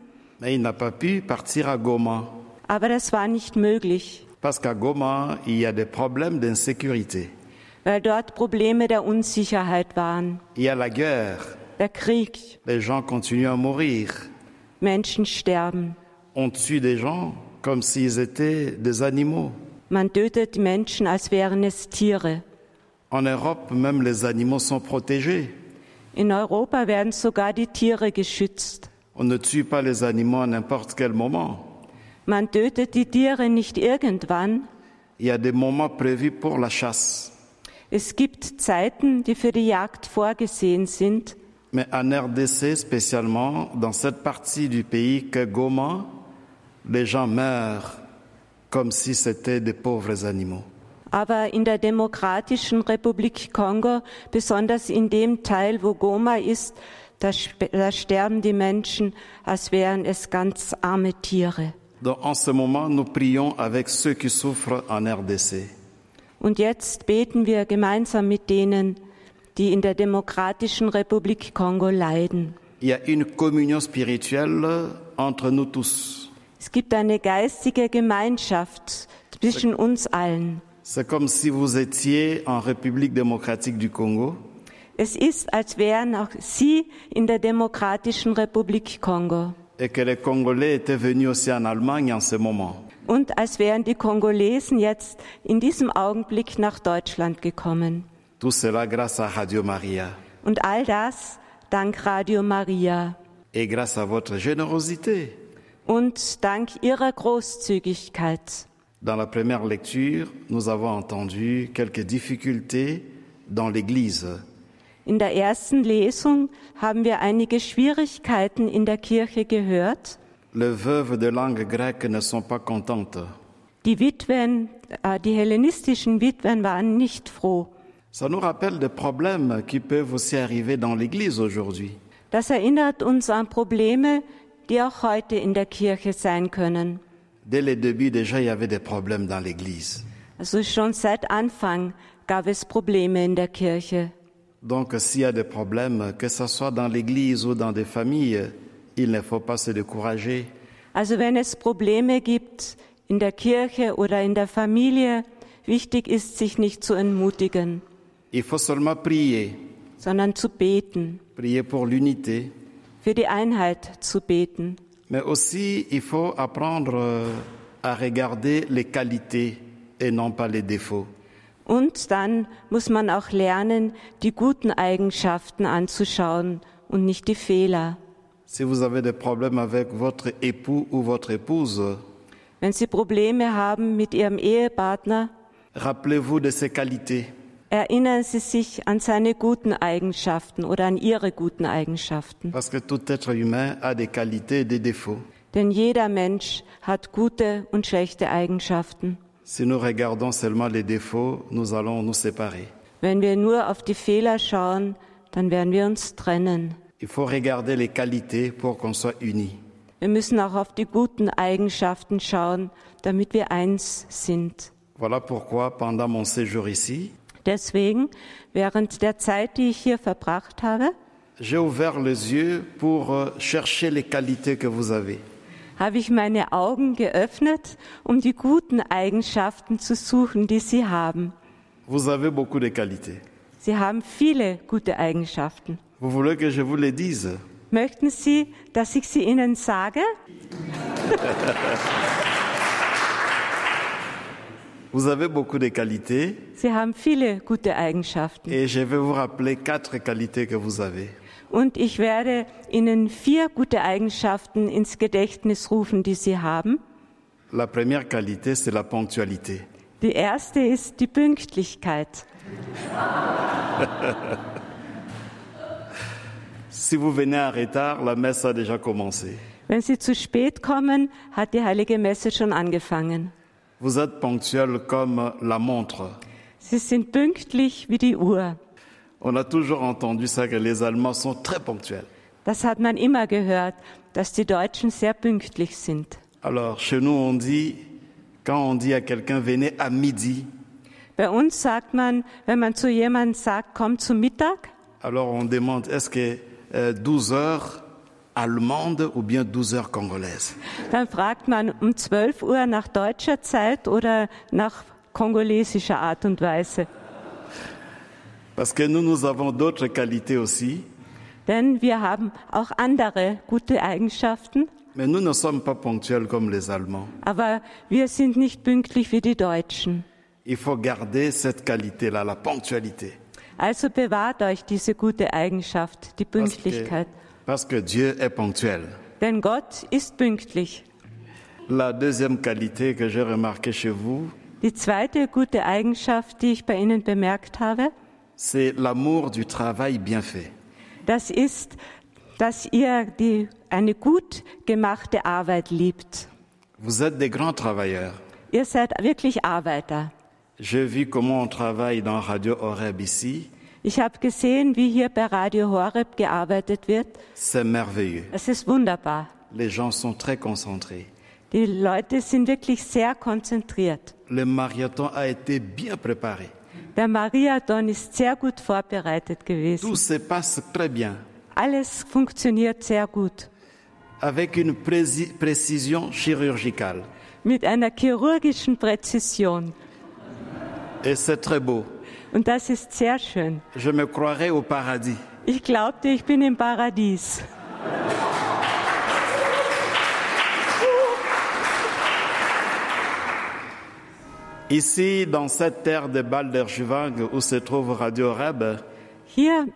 aber das war nicht möglich, Parce qu'à Goma, il y a des problèmes d'insécurité. weil dort Probleme der Unsicherheit waren. Il y a la guerre. Der Krieg, Les gens continuent à mourir. Menschen sterben. On tue des gens comme s'ils étaient des animaux. Man tötet Menschen, als wären es Tiere. En Europe, même les animaux sont protégés. In Europa werden sogar die Tiere geschützt. On ne tue pas les animaux à n'importe quel moment. Man tötet die Tiere nicht irgendwann. Il y a des moments prévus pour la chasse. Es gibt Zeiten, die für die Jagd vorgesehen sind. Mais en RDC, spécialement, dans cette partie du pays que Goma, les gens meurent comme si c'était des pauvres animaux. Aber in der Demokratischen Republik Kongo, besonders in dem Teil, wo Goma ist, da, da sterben die Menschen, als wären es ganz arme Tiere. Donc en ce moment, nous prions avec ceux qui souffrent en RDC. Und jetzt beten wir gemeinsam mit denen, die in der Demokratischen Republik Kongo leiden. Il y a une communion spirituelle entre nous tous. Es gibt eine geistige Gemeinschaft zwischen uns allen. C'est comme si vous étiez en République démocratique du Congo Es ist, als wären auch Sie in der Demokratischen Republik Kongo et que les Congolais étaient venus aussi en Allemagne en ce moment. und als wären die Kongolesen jetzt in diesem Augenblick nach Deutschland gekommen. Tout cela grâce à Radio Maria Und all das dank Radio Maria et grâce à votre générosité. und dank ihrer Großzügigkeit. Dans la première lecture, nous avons entendu quelques difficultés dans l'Église. In der ersten Lesung haben wir einige Schwierigkeiten in der Kirche gehört. Les veuves de langue grecque ne sont pas contentes. Die Witwen, äh, die hellenistischen Witwen waren nicht froh. Ça nous rappelle des problèmes qui peuvent aussi arriver dans l'Église aujourd'hui. Das erinnert uns an Probleme, die auch heute in der Kirche sein können. Dès les débuts, déjà, il y avait des problèmes dans l'Église. Also schon seit Anfang gab es Probleme in der Kirche. Donc, s'il y a des problèmes, que ce soit dans l'Église ou dans des familles, il ne faut pas se décourager. Also wenn es Probleme gibt in der Kirche oder in der Familie, wichtig ist, sich nicht zu entmutigen, Il faut seulement prier, sondern zu beten, prier pour l'unité, für die Einheit zu beten. Mais aussi il faut apprendre euh, à regarder les qualités et non pas les défauts. Und dann muss man auch lernen, die guten Eigenschaften anzuschauen und nicht die Fehler. Si vous avez des problèmes avec votre époux ou votre épouse, Wenn Sie Probleme haben mit Ihrem Ehepartner, rappelez-vous de ses qualités. Erinnern Sie sich an seine guten Eigenschaften oder an Ihre guten Eigenschaften. Parce que tout être humain a des qualités et des défauts. Denn jeder Mensch hat gute und schlechte Eigenschaften. Si nous regardons seulement les défauts, nous allons nous séparer. Wenn wir nur auf die Fehler schauen, dann werden wir uns trennen. Il faut regarder les qualités pour qu'on soit unis. Wir müssen auch auf die guten Eigenschaften schauen, damit wir eins sind. Voilà pourquoi, pendant mon séjour ici, Deswegen, während der Zeit, die ich hier verbracht habe, euh, habe ich meine Augen geöffnet, um die guten Eigenschaften zu suchen, die Sie haben. Sie haben viele gute Eigenschaften. Möchten Sie, dass ich sie Ihnen sage? <laughs> Vous avez beaucoup de qualités Sie haben viele gute Eigenschaften. et je vais vous rappeler quatre qualités que vous avez. Und ich werde Ihnen vier gute Eigenschaften ins Gedächtnis rufen, die Sie haben. La première qualité, c'est la ponctualité. Die erste ist die Pünktlichkeit. <laughs> Si vous venez en retard, la messe a déjà commencé. Wenn Sie zu spät kommen, hat die heilige Messe schon angefangen. Vous êtes ponctuel comme la montre. Sie sind pünktlich wie die Uhr. On a toujours entendu ça que les Allemands sont très ponctuels. Das hat man immer gehört, dass die Deutschen sehr pünktlich sind. Alors, chez nous, on dit, quand on dit à quelqu'un venez à midi, Bei uns sagt man, wenn man zu jemandem sagt, komm zum Mittag, alors on demande est-ce que euh, 12 heures allemandes ou bien 12 heures congolaises dann fragt man um 12 Uhr nach deutscher Zeit oder nach kongolesischer Art und Weise. Parce que nous, nous avons d'autres qualités aussi, Denn wir haben auch andere gute Eigenschaften, mais nous ne sommes pas ponctuels comme les Allemands. aber wir sind nicht pünktlich wie die Deutschen. Il faut garder cette qualité-là, la ponctualité. Also bewahrt euch diese gute Eigenschaft, die Parce que, Pünktlichkeit. Parce que Dieu est ponctuel. Denn Gott ist pünktlich. La deuxième qualité que j'ai remarquée chez vous, Die zweite gute Eigenschaft, die ich bei Ihnen bemerkt habe, c'est l'amour du travail bien fait. das ist, dass ihr die, eine gut gemachte Arbeit liebt. Vous êtes des grands travailleurs. Ihr seid wirklich Arbeiter. J'ai vu comment on travaille dans Radio Horeb ici. Ich habe gesehen, wie hier bei Radio Horeb gearbeitet wird. C'est merveilleux. Es ist wunderbar. Les gens sont très concentrés. Die Leute sind wirklich sehr konzentriert. Le marathon a été bien préparé. Der Mariathon ist sehr gut vorbereitet gewesen. Tout se passe très bien, Alles funktioniert sehr gut. avec une précision chirurgicale. Mit einer chirurgischen Präzision. Et c'est très beau. Und das ist sehr schön. Je me croirais au paradis. Ich glaubte, ich bin im Paradies. Ici, dans cette terre de Balderschwang où se trouve Radio Horeb, Hier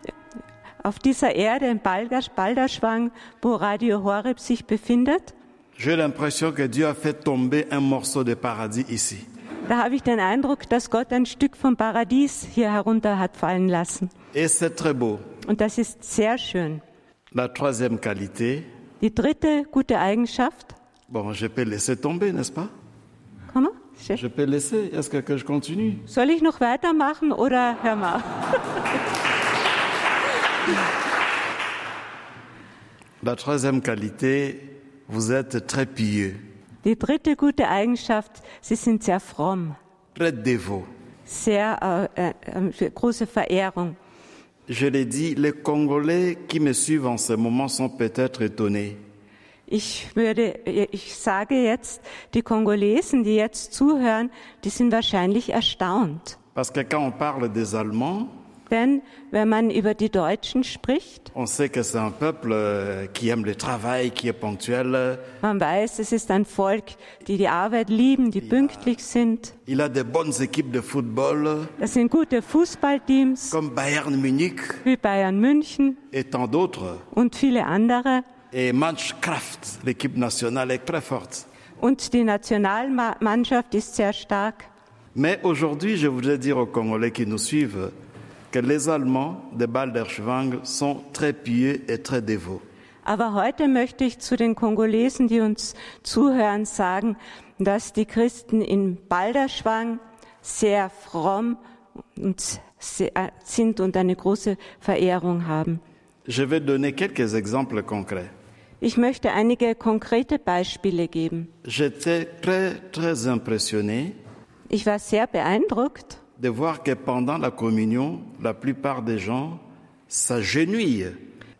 auf dieser Erde in Balderschwang, wo Radio Horeb sich befindet, j'ai l'impression que Dieu a fait tomber un morceau de paradis ici. Da habe ich den Eindruck, dass Gott ein Stück vom Paradies hier herunter hat fallen lassen. Et c'est très beau. Und das ist sehr schön. La troisième qualité, Die dritte gute Eigenschaft, bon, je peux laisser tomber, n'est-ce pas mal, Je peux laisser. Est-ce que, que je continue soll ich noch weitermachen oder hör mal? La troisième qualité, vous êtes très pieux, Die dritte gute Eigenschaft, sie sind sehr fromm, très dévot. sehr äh, äh, große Verehrung. Je l'ai dit, les Congolais qui me suivent en ce moment sont peut-être étonnés. Ich würde, ich sage jetzt, die Kongolesen, die jetzt zuhören, die sind wahrscheinlich erstaunt. Parce que quand on parle des Allemands, Denn wenn man über die Deutschen spricht, man weiß, es ist ein Volk, die die Arbeit lieben, die pünktlich sind. Das sind gute Fußballteams, wie Bayern München und viele andere. Et Mannschaft, l'équipe nationale est très forte. Und die Nationalmannschaft ist sehr stark. Mais aujourd'hui, je voudrais dire aux Congolais qui nous suivent que les Allemands de Balderschwang sont très pieux et très dévots. Aber heute möchte ich zu den Kongolesen, die uns zuhören, sagen, dass die Christen in Balderschwang sehr fromm und sehr, sind und eine große Verehrung haben. Je vais donner quelques exemples concrets. Ich möchte einige konkrete Beispiele geben. J'étais très, très impressionné Ich war sehr beeindruckt, de voir que pendant la communion, la plupart des gens s'agenouillent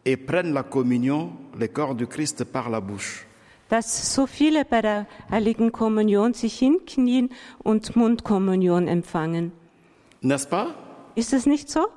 et prennent la communion, le corps du Christ, par la bouche. dass so viele bei der heiligen Kommunion sich hinknien und Mundkommunion empfangen. N'est-ce pas? Ist es nicht so?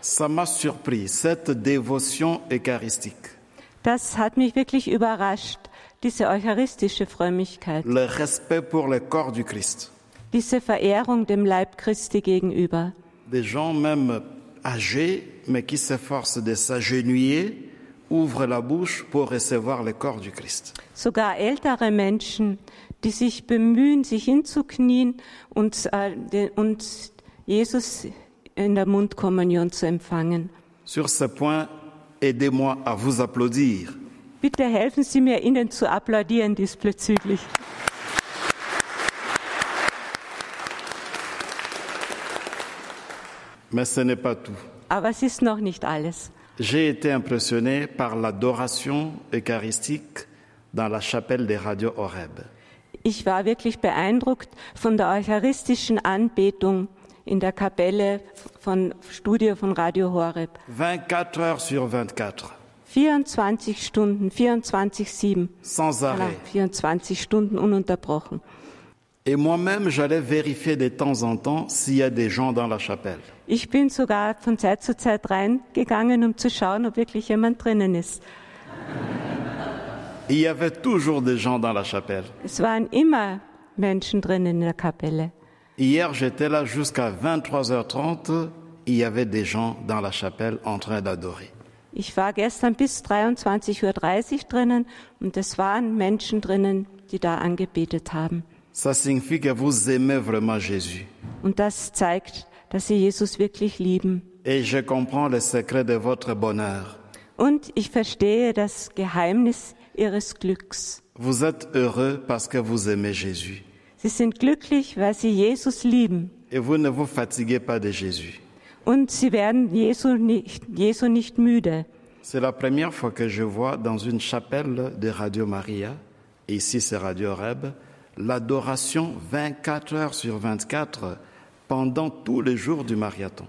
Ça m'a surpris, cette dévotion eucharistique, Das hat mich wirklich überrascht, diese eucharistische Frömmigkeit, le respect pour le corps du Christ. diese Verehrung dem Leib Christi gegenüber. Des gens même âgés, mais qui s'efforcent de s'agenouiller, ouvrent la bouche pour recevoir le corps du Christ. Sogar ältere Menschen, die sich bemühen, sich hinzuknien und, äh, und Jesus in der Mundkommunion zu empfangen. Sur ce point, aidez-moi à vous applaudir. Bitte helfen Sie mir, Ihnen zu applaudieren diesbezüglich. Mais ce n'est pas tout. Aber es ist noch nicht alles. J'ai été impressionné par l'adoration eucharistique dans la chapelle des radios Horeb. Ich war wirklich beeindruckt von der eucharistischen Anbetung in der Kapelle von Studio von Radio Horeb. 24 heures sur 24, 24 Stunden, 24-7, sans voilà, arrêt. 24 Stunden ununterbrochen. Et moi-même, j'allais vérifier de temps en temps s'il y a des gens dans la chapelle. Ich bin sogar von Zeit zu Zeit reingegangen, um zu schauen, ob wirklich jemand drinnen ist. <laughs> Il y avait toujours des gens dans la chapelle. Es waren immer Menschen drinnen in der Kapelle. Hier, j'étais là jusqu'à 23h30. Il y avait des gens dans la chapelle en train d'adorer. Ich war gestern bis 23.30 Uhr drinnen und es waren Menschen drinnen, die da angebetet haben. Und das zeigt, dass sie Jesus wirklich lieben. Et je comprends le secret de votre bonheur. Und ich verstehe das Geheimnis ihres Glücks. Vous êtes heureux parce que vous aimez Jésus. Sie sind glücklich, weil sie Jesus lieben. Et vous ne vous fatiguez pas de Jésus. Und sie werden Jesu nicht, Jesu nicht müde. C'est la première fois que je vois dans une chapelle de Radio Maria, et ici c'est Radio Reb, l'adoration 24 heures sur 24 pendant tous les jours du marathon.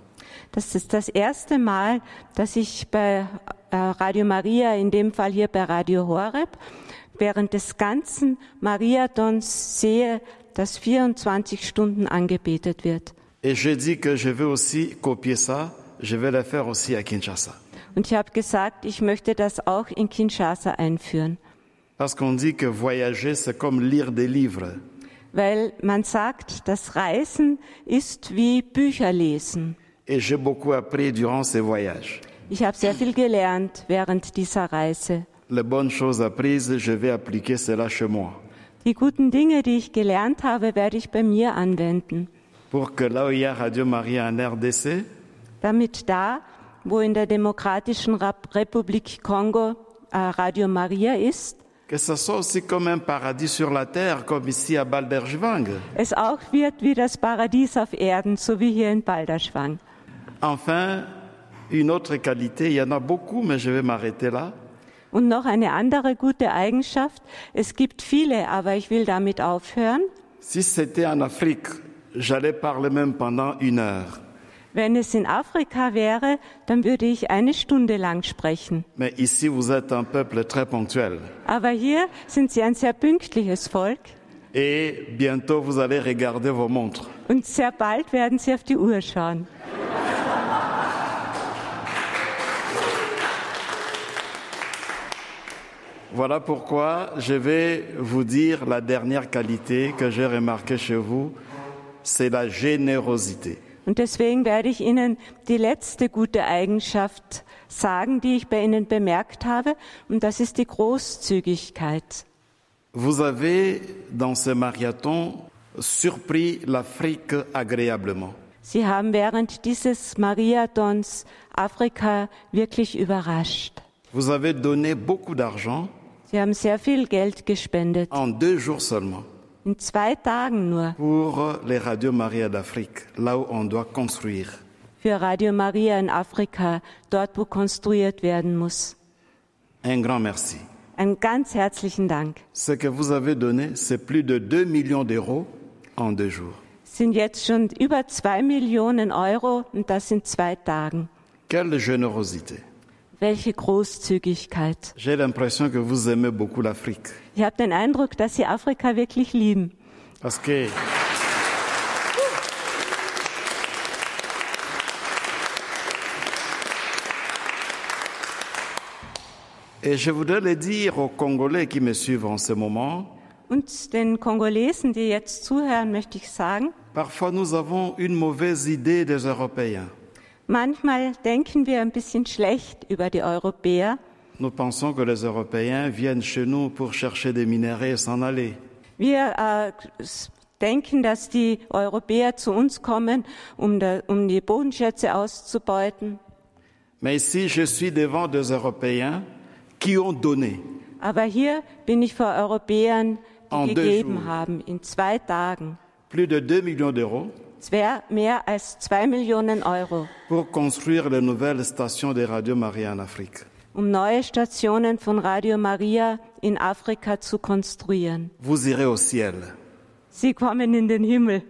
Das ist das erste Mal, dass ich bei äh, Radio Maria, in dem Fall hier bei Radio Horeb, während des ganzen Mariathons sehe, dass 24 Stunden angebetet wird. Et j'ai dit que je vais aussi copier ça, je vais le faire aussi à Kinshasa. Und ich habe gesagt, ich möchte das auch in Kinshasa einführen, Parce qu'on dit que voyager, c'est comme lire des livres. weil man sagt, das Reisen ist wie Bücher lesen. Et j'ai beaucoup appris durant ces voyages. Ich habe sehr viel gelernt während dieser Reise. Les bonnes choses apprises, je vais appliquer cela chez moi. Die guten Dinge, die ich gelernt habe, werde ich bei mir anwenden, Pour que là où il y a Radio Maria en RDC, damit da, wo in der Demokratischen Republik Kongo äh, Radio Maria ist, que ce soit aussi comme un paradis sur la terre, comme ici à Balderschwang. es auch wird wie das Paradies auf Erden, so wie hier in Balderschwang. Enfin, une autre qualité, il y en a beaucoup, mais je vais m'arrêter là. Und noch eine andere gute Eigenschaft, es gibt viele, aber ich will damit aufhören. Si c'était en Afrique, j'allais parler même pendant une heure. Wenn es in Afrika wäre, dann würde ich eine Stunde lang sprechen. Mais ici, vous êtes un peuple très ponctuel. Aber hier sind sie ein sehr pünktliches Volk Et bientôt, vous allez regarder vos montres. und sehr bald werden sie auf die Uhr schauen. Voilà pourquoi je vais vous dire la dernière qualité que j'ai remarquée chez vous, c'est la générosité. Und deswegen werde ich Ihnen die letzte gute Eigenschaft sagen, die ich bei Ihnen bemerkt habe, und das ist die Großzügigkeit. Vous avez, dans ce marathon, surpris l'Afrique agréablement. Sie haben während dieses Mariathons Afrika wirklich überrascht. Vous avez donné beaucoup d'argent Sie haben sehr viel Geld gespendet, en deux jours seulement in zwei Tagen nur, pour les radios Maria d'Afrique, là où on doit construire. für Radio Maria in Afrika, dort wo konstruiert werden muss. Un grand merci. Einen ganz herzlichen Dank. Ce que vous avez donné, c'est plus de 2 millions d'euros en deux jours. Sind jetzt schon über zwei Millionen Euro und das in zwei Tagen. Quelle générosité. Welche Großzügigkeit. Ich habe den Eindruck, dass Sie Afrika wirklich lieben. Parce que Et je voudrais le dire aux Congolais qui me suivent en ce moment, Und den Kongolesen, die jetzt zuhören, möchte ich sagen, parfois nous avons une mauvaise idée des Européens. Manchmal denken wir ein bisschen schlecht über die Europäer. Nous pensons que les Européens viennent chez nous pour chercher des minerais et s'en aller. Wir äh, denken, dass die Europäer zu uns kommen, um, der, um die Bodenschätze auszubeuten. Mais ici, je suis devant des Européens qui ont donné. Aber hier bin ich vor Europäern, En die deux gegeben haben, in zwei Tagen. plus de 2 millions d'euros Mehr als zwei Millionen Euro, pour construire les nouvelles stations de Radio Maria en Afrique. um neue Stationen von Radio Maria in Afrika zu konstruieren. Vous irez au ciel. Sie kommen in den Himmel.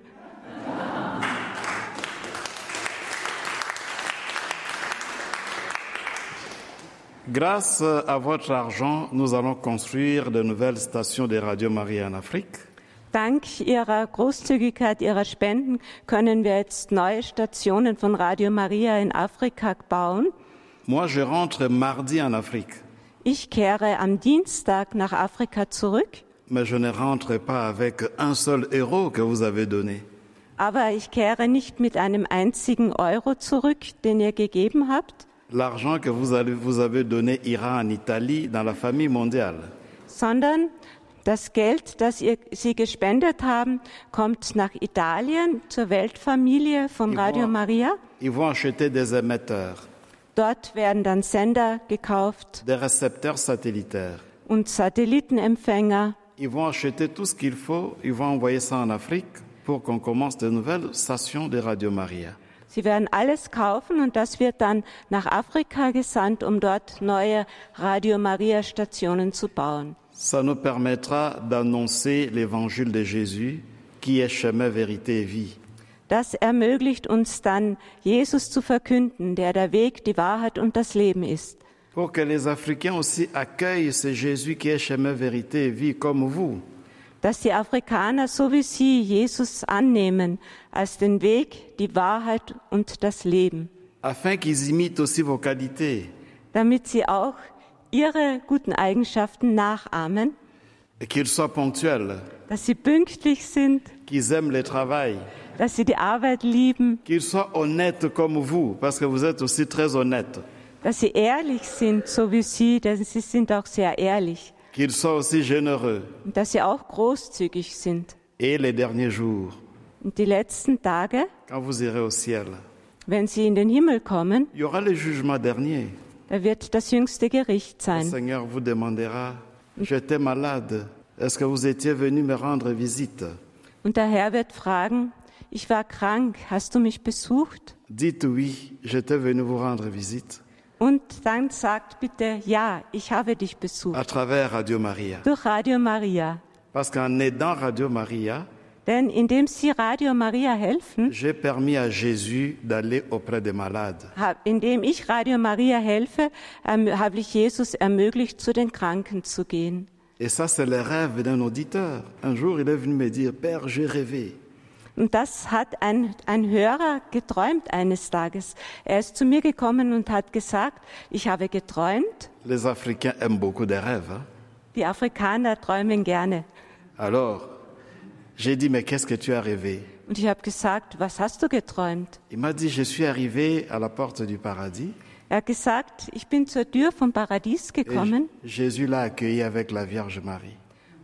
Grâce à votre argent, nous allons construire de nouvelles stations de Radio Maria en Afrique. Dank Ihrer Großzügigkeit, Ihrer Spenden können wir jetzt neue Stationen von Radio Maria in Afrika bauen. Moi, je rentre mardi en Afrique, Ich kehre am Dienstag nach Afrika zurück, mais je ne rentre pas avec un seul euro que vous avez donné. aber ich kehre nicht mit einem einzigen Euro zurück, den ihr gegeben habt, L'argent que vous avez donné ira en Italie dans la famille mondiale. sondern das Geld, das ihr, Sie gespendet haben, kommt nach Italien zur Weltfamilie von Die Radio Wort. Maria. Ils vont acheter des émetteurs, Dort werden dann Sender gekauft des récepteurs satellitaires. und Satellitenempfänger. Ils vont acheter tout ce qu'il faut, ils vont envoyer ça en Afrique pour qu'on commence de nouvelles stations de Radio Maria. Sie werden alles kaufen und das wird dann nach Afrika gesandt, um dort neue Radio Maria Stationen zu bauen. Ça nous permettra d'annoncer l'évangile de Jésus qui est chemin, vérité et vie. Das ermöglicht uns dann, Jesus zu verkünden, der der Weg, die Wahrheit und das Leben ist. Pour que les Africains aussi accueillent ce Jésus qui est chemin, vérité et vie comme vous. Dass die Afrikaner so wie Sie Jesus annehmen als den Weg, die Wahrheit und das Leben, afin qu'ils imitent aussi vos qualités damit sie auch ihre guten Eigenschaften nachahmen, et qu'ils soient ponctuels, dass sie pünktlich sind, qu'ils aiment le travail, dass sie die Arbeit lieben, qu'ils soient honnêtes comme vous, parce que vous êtes aussi très honnêtes, dass sie ehrlich sind, so wie Sie, denn Sie sind auch sehr ehrlich, qu'ils soient aussi généreux. und dass sie auch großzügig sind. Et les derniers jours, Und die letzten Tage, quand vous irez au ciel, wenn Sie in den Himmel kommen, il y aura le jugement dernier. Da wird das jüngste Gericht Le sein. Seigneur vous demandera, j'étais malade, est-ce que vous étiez venu me rendre visite Und der Herr wird fragen, ich war krank, hast du mich besucht? Dites oui, j'étais venu vous rendre visite Und dann sagt bitte, ja, ich habe dich à besucht. travers Radio Maria. Durch Radio Maria. Parce qu'en aidant Radio Maria, Denn indem Sie Radio Maria helfen, j'ai permis à Jésus d'aller auprès des malades. hab- indem ich Radio Maria helfe, erm- habe ich Jesus ermöglicht, zu den Kranken zu gehen. Et ça, c'est le rêve d'un auditeur. Un jour, il est venu me dire, Père, j'ai rêvé. Und das hat ein, ein Hörer geträumt eines Tages. Er ist zu mir gekommen und hat gesagt, ich habe geträumt. Les Africains aiment beaucoup des rêves. hein. Die Afrikaner träumen gerne. Alors, j'ai dit, mais qu'est-ce que tu as rêvé Und ich habe gesagt, was hast du geträumt? Il m'a dit, je suis arrivé à la porte du paradis Er hat gesagt, ich bin zur Tür vom Paradies et gekommen Jésus l'a accueilli avec la Vierge Marie.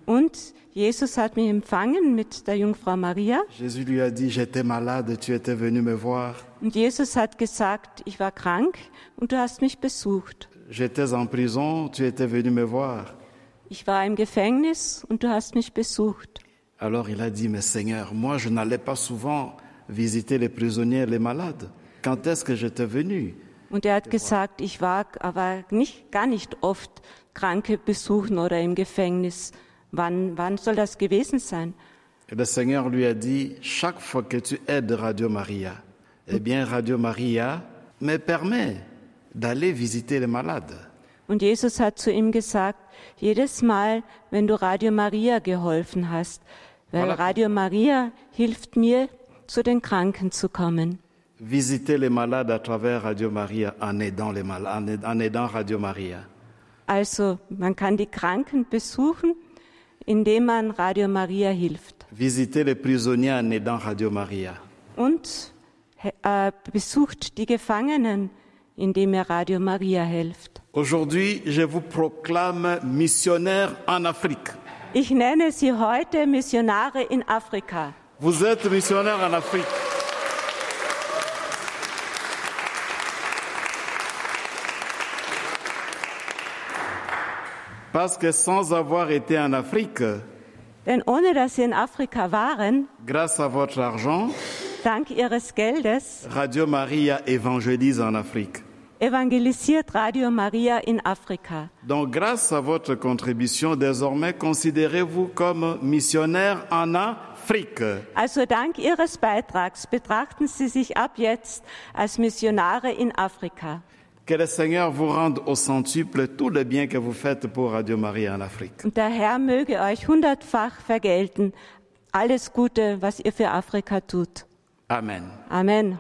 und Jesus hat mich empfangen mit der Jungfrau Maria. Jésus lui a dit, j'étais malade, tu étais venu me voir. Und Jesus hat gesagt, ich war krank und du hast mich besucht. J'étais en prison, tu étais venu me voir. Ich war im Gefängnis und du hast mich besucht. Alors il a dit, mais Seigneur, moi je n'allais pas souvent visiter les prisonniers, les malades. Quand est-ce que j'étais venu? Und er hat gesagt, ich war aber nicht, gar nicht oft Kranke besuchen oder im Gefängnis. Wann, wann soll das gewesen sein? Et le Seigneur lui a dit, chaque fois que tu aides Radio Maria, eh bien Radio Maria me permet d'aller visiter les malades. Und Jesus hat zu ihm gesagt, jedes Mal, wenn du Radio Maria geholfen hast, weil. Radio Maria hilft mir, zu den Kranken zu kommen. Visiter les malades à travers Radio Maria en aidant, les mal- en aid- en aidant Radio Maria. Also man kann die Kranken besuchen, indem man Radio Maria hilft. Visiter les prisonniers en aidant Radio Maria. Und äh, besucht die Gefangenen, indem er Radio Maria hilft. Aujourd'hui, je vous proclame missionnaire en Afrique. Ich nenne sie heute Missionare in Afrika. Vous êtes missionnaire en Afrique. Parce que sans avoir été en Afrique, Denn ohne dass sie in Afrika waren, grâce à votre argent, dank ihres Geldes, Radio Maria évangélise en Afrique. Evangelisiert Radio Maria in Afrika. Donc, grâce à votre contribution, désormais, considérez-vous comme missionnaire en Afrique. Also dank ihres Beitrags betrachten sie sich ab jetzt als Missionare in Afrika. Que le Seigneur vous rende au centuple tout le bien que vous faites pour Radio Maria en Afrique. Und der Herr möge euch hundertfach vergelten. Alles Gute, was ihr für Afrika tut. Amen. Amen.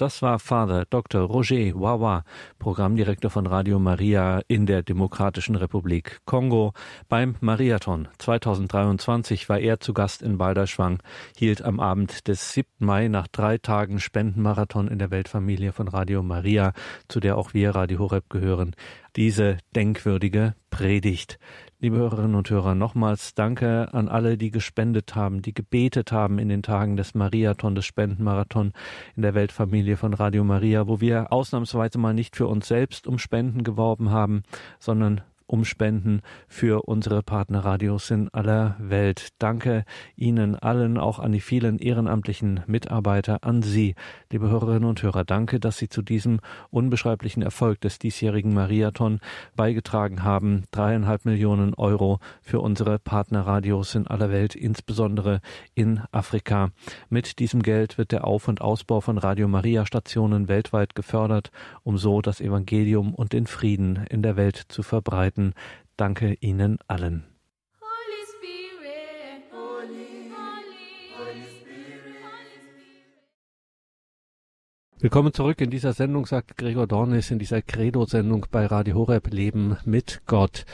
Das war Father Dr. Roger Wawa, Programmdirektor von Radio Maria in der Demokratischen Republik Kongo. Beim Mariathon 2023 war er zu Gast in Balderschwang, hielt am Abend des 7. Mai nach drei Tagen Spendenmarathon in der Weltfamilie von Radio Maria, zu der auch wir Radio Horeb gehören, diese denkwürdige Predigt. Liebe Hörerinnen und Hörer, nochmals danke an alle, die gespendet haben, die gebetet haben in den Tagen des Mariathon, des Spendenmarathon in der Weltfamilie von Radio Maria, wo wir ausnahmsweise mal nicht für uns selbst um Spenden geworben haben, sondern um Spenden für unsere Partnerradios in aller Welt. Danke Ihnen allen, auch an die vielen ehrenamtlichen Mitarbeiter, an Sie, liebe Hörerinnen und Hörer. Danke, dass Sie zu diesem unbeschreiblichen Erfolg des diesjährigen Mariathon beigetragen haben. Dreieinhalb Millionen Euro für unsere Partnerradios in aller Welt, insbesondere in Afrika. Mit diesem Geld wird der Auf- und Ausbau von Radio Maria Stationen weltweit gefördert, um so das Evangelium und den Frieden in der Welt zu verbreiten. Weihnachten. Danke Ihnen allen. Willkommen zurück in dieser Sendung, sagt Gregor Dornis, in dieser Credo-Sendung bei Radio Horeb Leben mit Gott.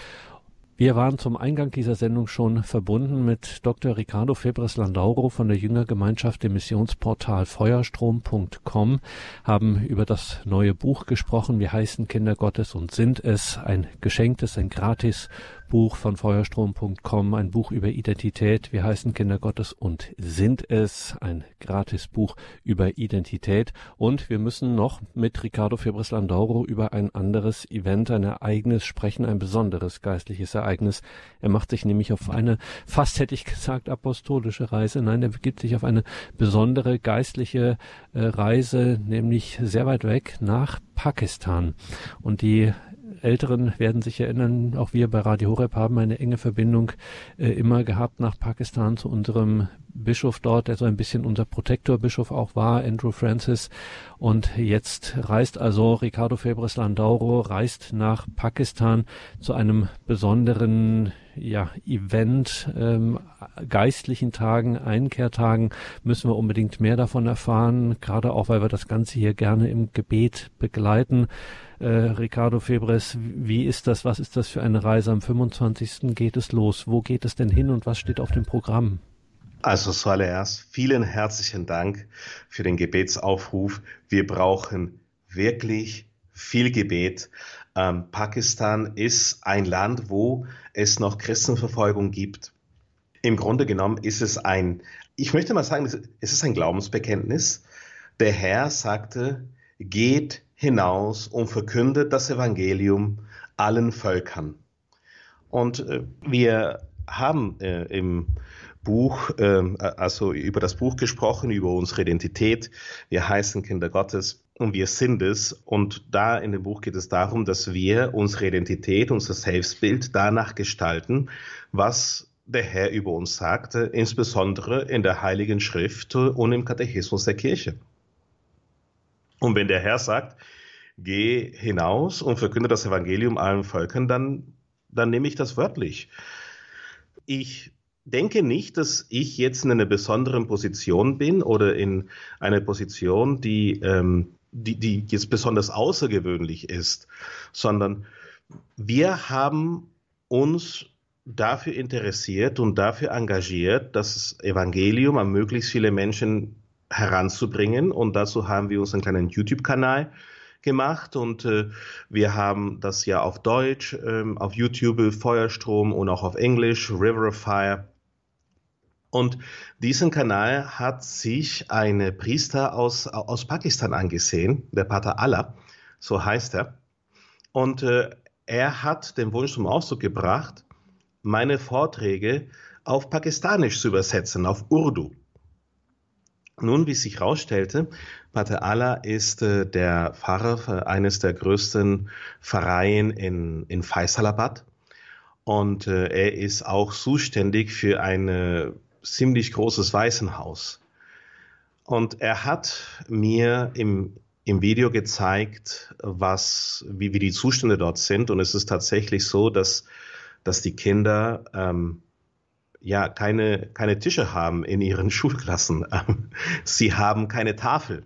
Wir waren zum Eingang dieser Sendung schon verbunden mit Dr. Ricardo Febres Landauro von der Jüngergemeinschaft im Missionsportal feuerstrom.com, haben über das neue Buch gesprochen. Wir heißen Kinder Gottes und sind es. Ein geschenktes, ein gratis Buch von feuerstrom.com, ein Buch über Identität. Wir heißen Kinder Gottes und sind es. Ein gratis Buch über Identität. Und wir müssen noch mit Ricardo Febres Landauro über ein anderes Event, ein Ereignis sprechen, ein besonderes geistliches Ereignis. Er macht sich nämlich auf eine, fast hätte ich gesagt, apostolische Reise. Nein, er begibt sich auf eine besondere geistliche äh, Reise, nämlich sehr weit weg nach Pakistan. Und die Älteren werden sich erinnern, auch wir bei Radio Horeb haben eine enge Verbindung äh, immer gehabt nach Pakistan zu unserem Bischof dort, der so ein bisschen unser Protektorbischof auch war, Andrew Francis. Und jetzt reist also Ricardo Febres Landauro, reist nach Pakistan zu einem besonderen ja, Event, ähm, geistlichen Tagen, Einkehrtagen müssen wir unbedingt mehr davon erfahren, gerade auch, weil wir das Ganze hier gerne im Gebet begleiten. Äh, Ricardo Febres, wie ist das, was ist das für eine Reise? Am 25. geht es los. Wo geht es denn hin und was steht auf dem Programm? Also zuallererst vielen herzlichen Dank für den Gebetsaufruf. Wir brauchen wirklich viel Gebet. Ähm, Pakistan ist ein Land, wo es noch Christenverfolgung gibt. Im Grunde genommen ist es ein, ich möchte mal sagen, es ist ein Glaubensbekenntnis. Der Herr sagte, geht hinaus und verkündet das Evangelium allen Völkern. Und äh, wir haben äh, im Buch, äh, also über das Buch gesprochen, über unsere Identität. Wir heißen Kinder Gottes und wir sind es. Und da in dem Buch geht es darum, dass wir unsere Identität, unser Selbstbild danach gestalten, was der Herr über uns sagte, insbesondere in der Heiligen Schrift und im Katechismus der Kirche. Und wenn der Herr sagt, geh hinaus und verkünde das Evangelium allen Völkern, dann, dann nehme ich das wörtlich. Ich denke nicht, dass ich jetzt in einer besonderen Position bin oder in einer Position, die, ähm, die, die jetzt besonders außergewöhnlich ist, sondern wir haben uns dafür interessiert und dafür engagiert, das Evangelium an möglichst viele Menschen heranzubringen. Und dazu haben wir uns einen kleinen YouTube-Kanal gemacht und äh, wir haben das ja auf Deutsch, ähm, auf YouTube Feuerstrom und auch auf Englisch River of Fire. Und diesen Kanal hat sich ein Priester aus, aus Pakistan angesehen, der Pater Allah, so heißt er. Und äh, er hat den Wunsch zum Ausdruck gebracht, meine Vorträge auf Pakistanisch zu übersetzen, auf Urdu. Nun, wie sich herausstellte, Pater Allah ist äh, der Pfarrer eines der größten Pfarreien in, in Faisalabad und äh, er ist auch zuständig für ein äh, ziemlich großes Waisenhaus. Und er hat mir im, im Video gezeigt, was, wie, wie die Zustände dort sind. Und es ist tatsächlich so, dass, dass die Kinder ähm, ja keine, keine Tische haben in ihren <laughs> Schulklassen. sie haben keine Tafel.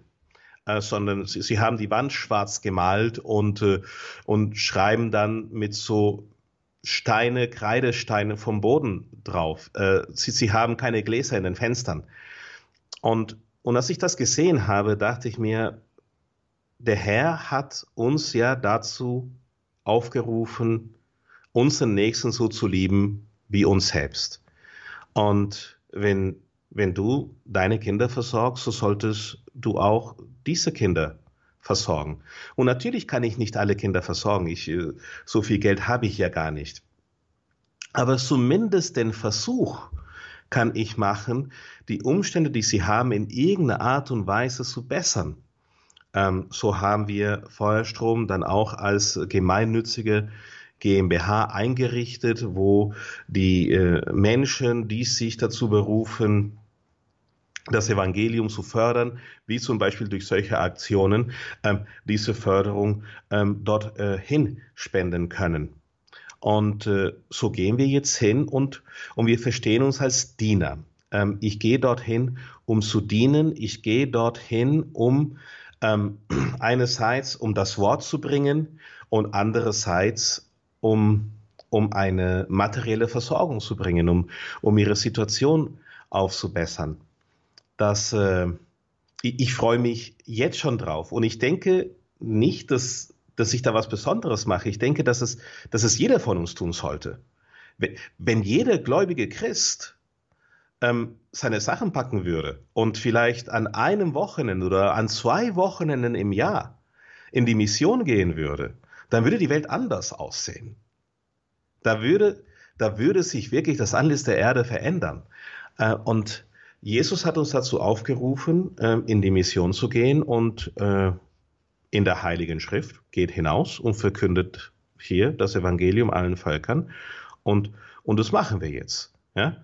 Äh, sondern sie, sie, haben die Wand schwarz gemalt und, äh, und schreiben dann mit so Steine, Kreidesteine vom Boden drauf. Äh, sie, sie haben keine Gläser in den Fenstern. Und, und als ich das gesehen habe, dachte ich mir, der Herr hat uns ja dazu aufgerufen, unseren Nächsten so zu lieben wie uns selbst. Und wenn, wenn du deine Kinder versorgst, so solltest du auch diese Kinder versorgen. Und natürlich kann ich nicht alle Kinder versorgen. Ich, äh, so viel Geld habe ich ja gar nicht. Aber zumindest den Versuch kann ich machen, die Umstände, die sie haben, in irgendeiner Art und Weise zu bessern. Ähm, so haben wir Feuerstrom dann auch als gemeinnützige GmbH eingerichtet, wo die äh, Menschen, die sich dazu berufen, das Evangelium zu fördern, wie zum Beispiel durch solche Aktionen, ähm, diese Förderung ähm, dort äh, hinspenden können. Und äh, so gehen wir jetzt hin und, und wir verstehen uns als Diener. Ähm, ich gehe dorthin, um zu dienen. Ich gehe dorthin, um ähm, <clears throat> einerseits um das Wort zu bringen und andererseits um, um eine materielle Versorgung zu bringen, um, um ihre Situation aufzubessern. Das, äh, ich, ich freue mich jetzt schon drauf und ich denke nicht, dass, dass ich da was Besonderes mache. Ich denke, dass es, dass es jeder von uns tun sollte. Wenn, wenn jeder gläubige Christ ähm, seine Sachen packen würde und vielleicht an einem Wochenende oder an zwei Wochenenden im Jahr in die Mission gehen würde, dann würde die Welt anders aussehen. Da würde, da würde sich wirklich das Antlitz der Erde verändern. Äh, und Jesus hat uns dazu aufgerufen, äh, in die Mission zu gehen und äh, in der Heiligen Schrift geht hinaus und verkündet hier das Evangelium allen Völkern. Und, und das machen wir jetzt. Ja?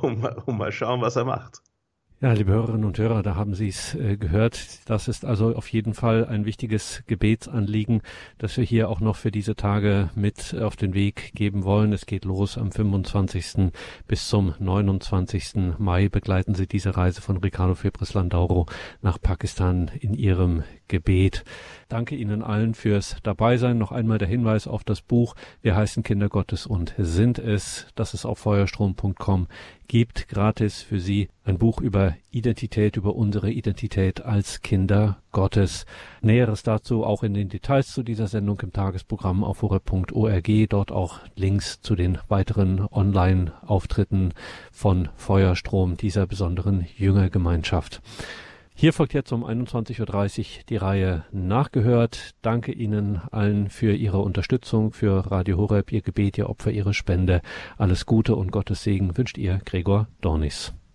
und, <laughs> und mal schauen, was er macht. Ja, liebe Hörerinnen und Hörer, da haben Sie es äh, gehört. Das ist also auf jeden Fall ein wichtiges Gebetsanliegen, das wir hier auch noch für diese Tage mit auf den Weg geben wollen. Es geht los am 25. bis zum 29. Mai. Begleiten Sie diese Reise von Ricardo Febres Landauro nach Pakistan in Ihrem Gebet. Danke Ihnen allen fürs Dabeisein. Noch einmal der Hinweis auf das Buch Wir heißen Kinder Gottes und sind es. Das ist auf feuerstrom.com gibt gratis für Sie ein Buch über Identität, über unsere Identität als Kinder Gottes. Näheres dazu auch in den Details zu dieser Sendung im Tagesprogramm auf horeb.org. Dort auch Links zu den weiteren Online-Auftritten von Feuerstrom, dieser besonderen Jüngergemeinschaft. Hier folgt jetzt um 21.30 Uhr die Reihe Nachgehört. Danke Ihnen allen für Ihre Unterstützung, für Radio Horeb, Ihr Gebet, Ihr Opfer, Ihre Spende. Alles Gute und Gottes Segen wünscht Ihr Gregor Dornis.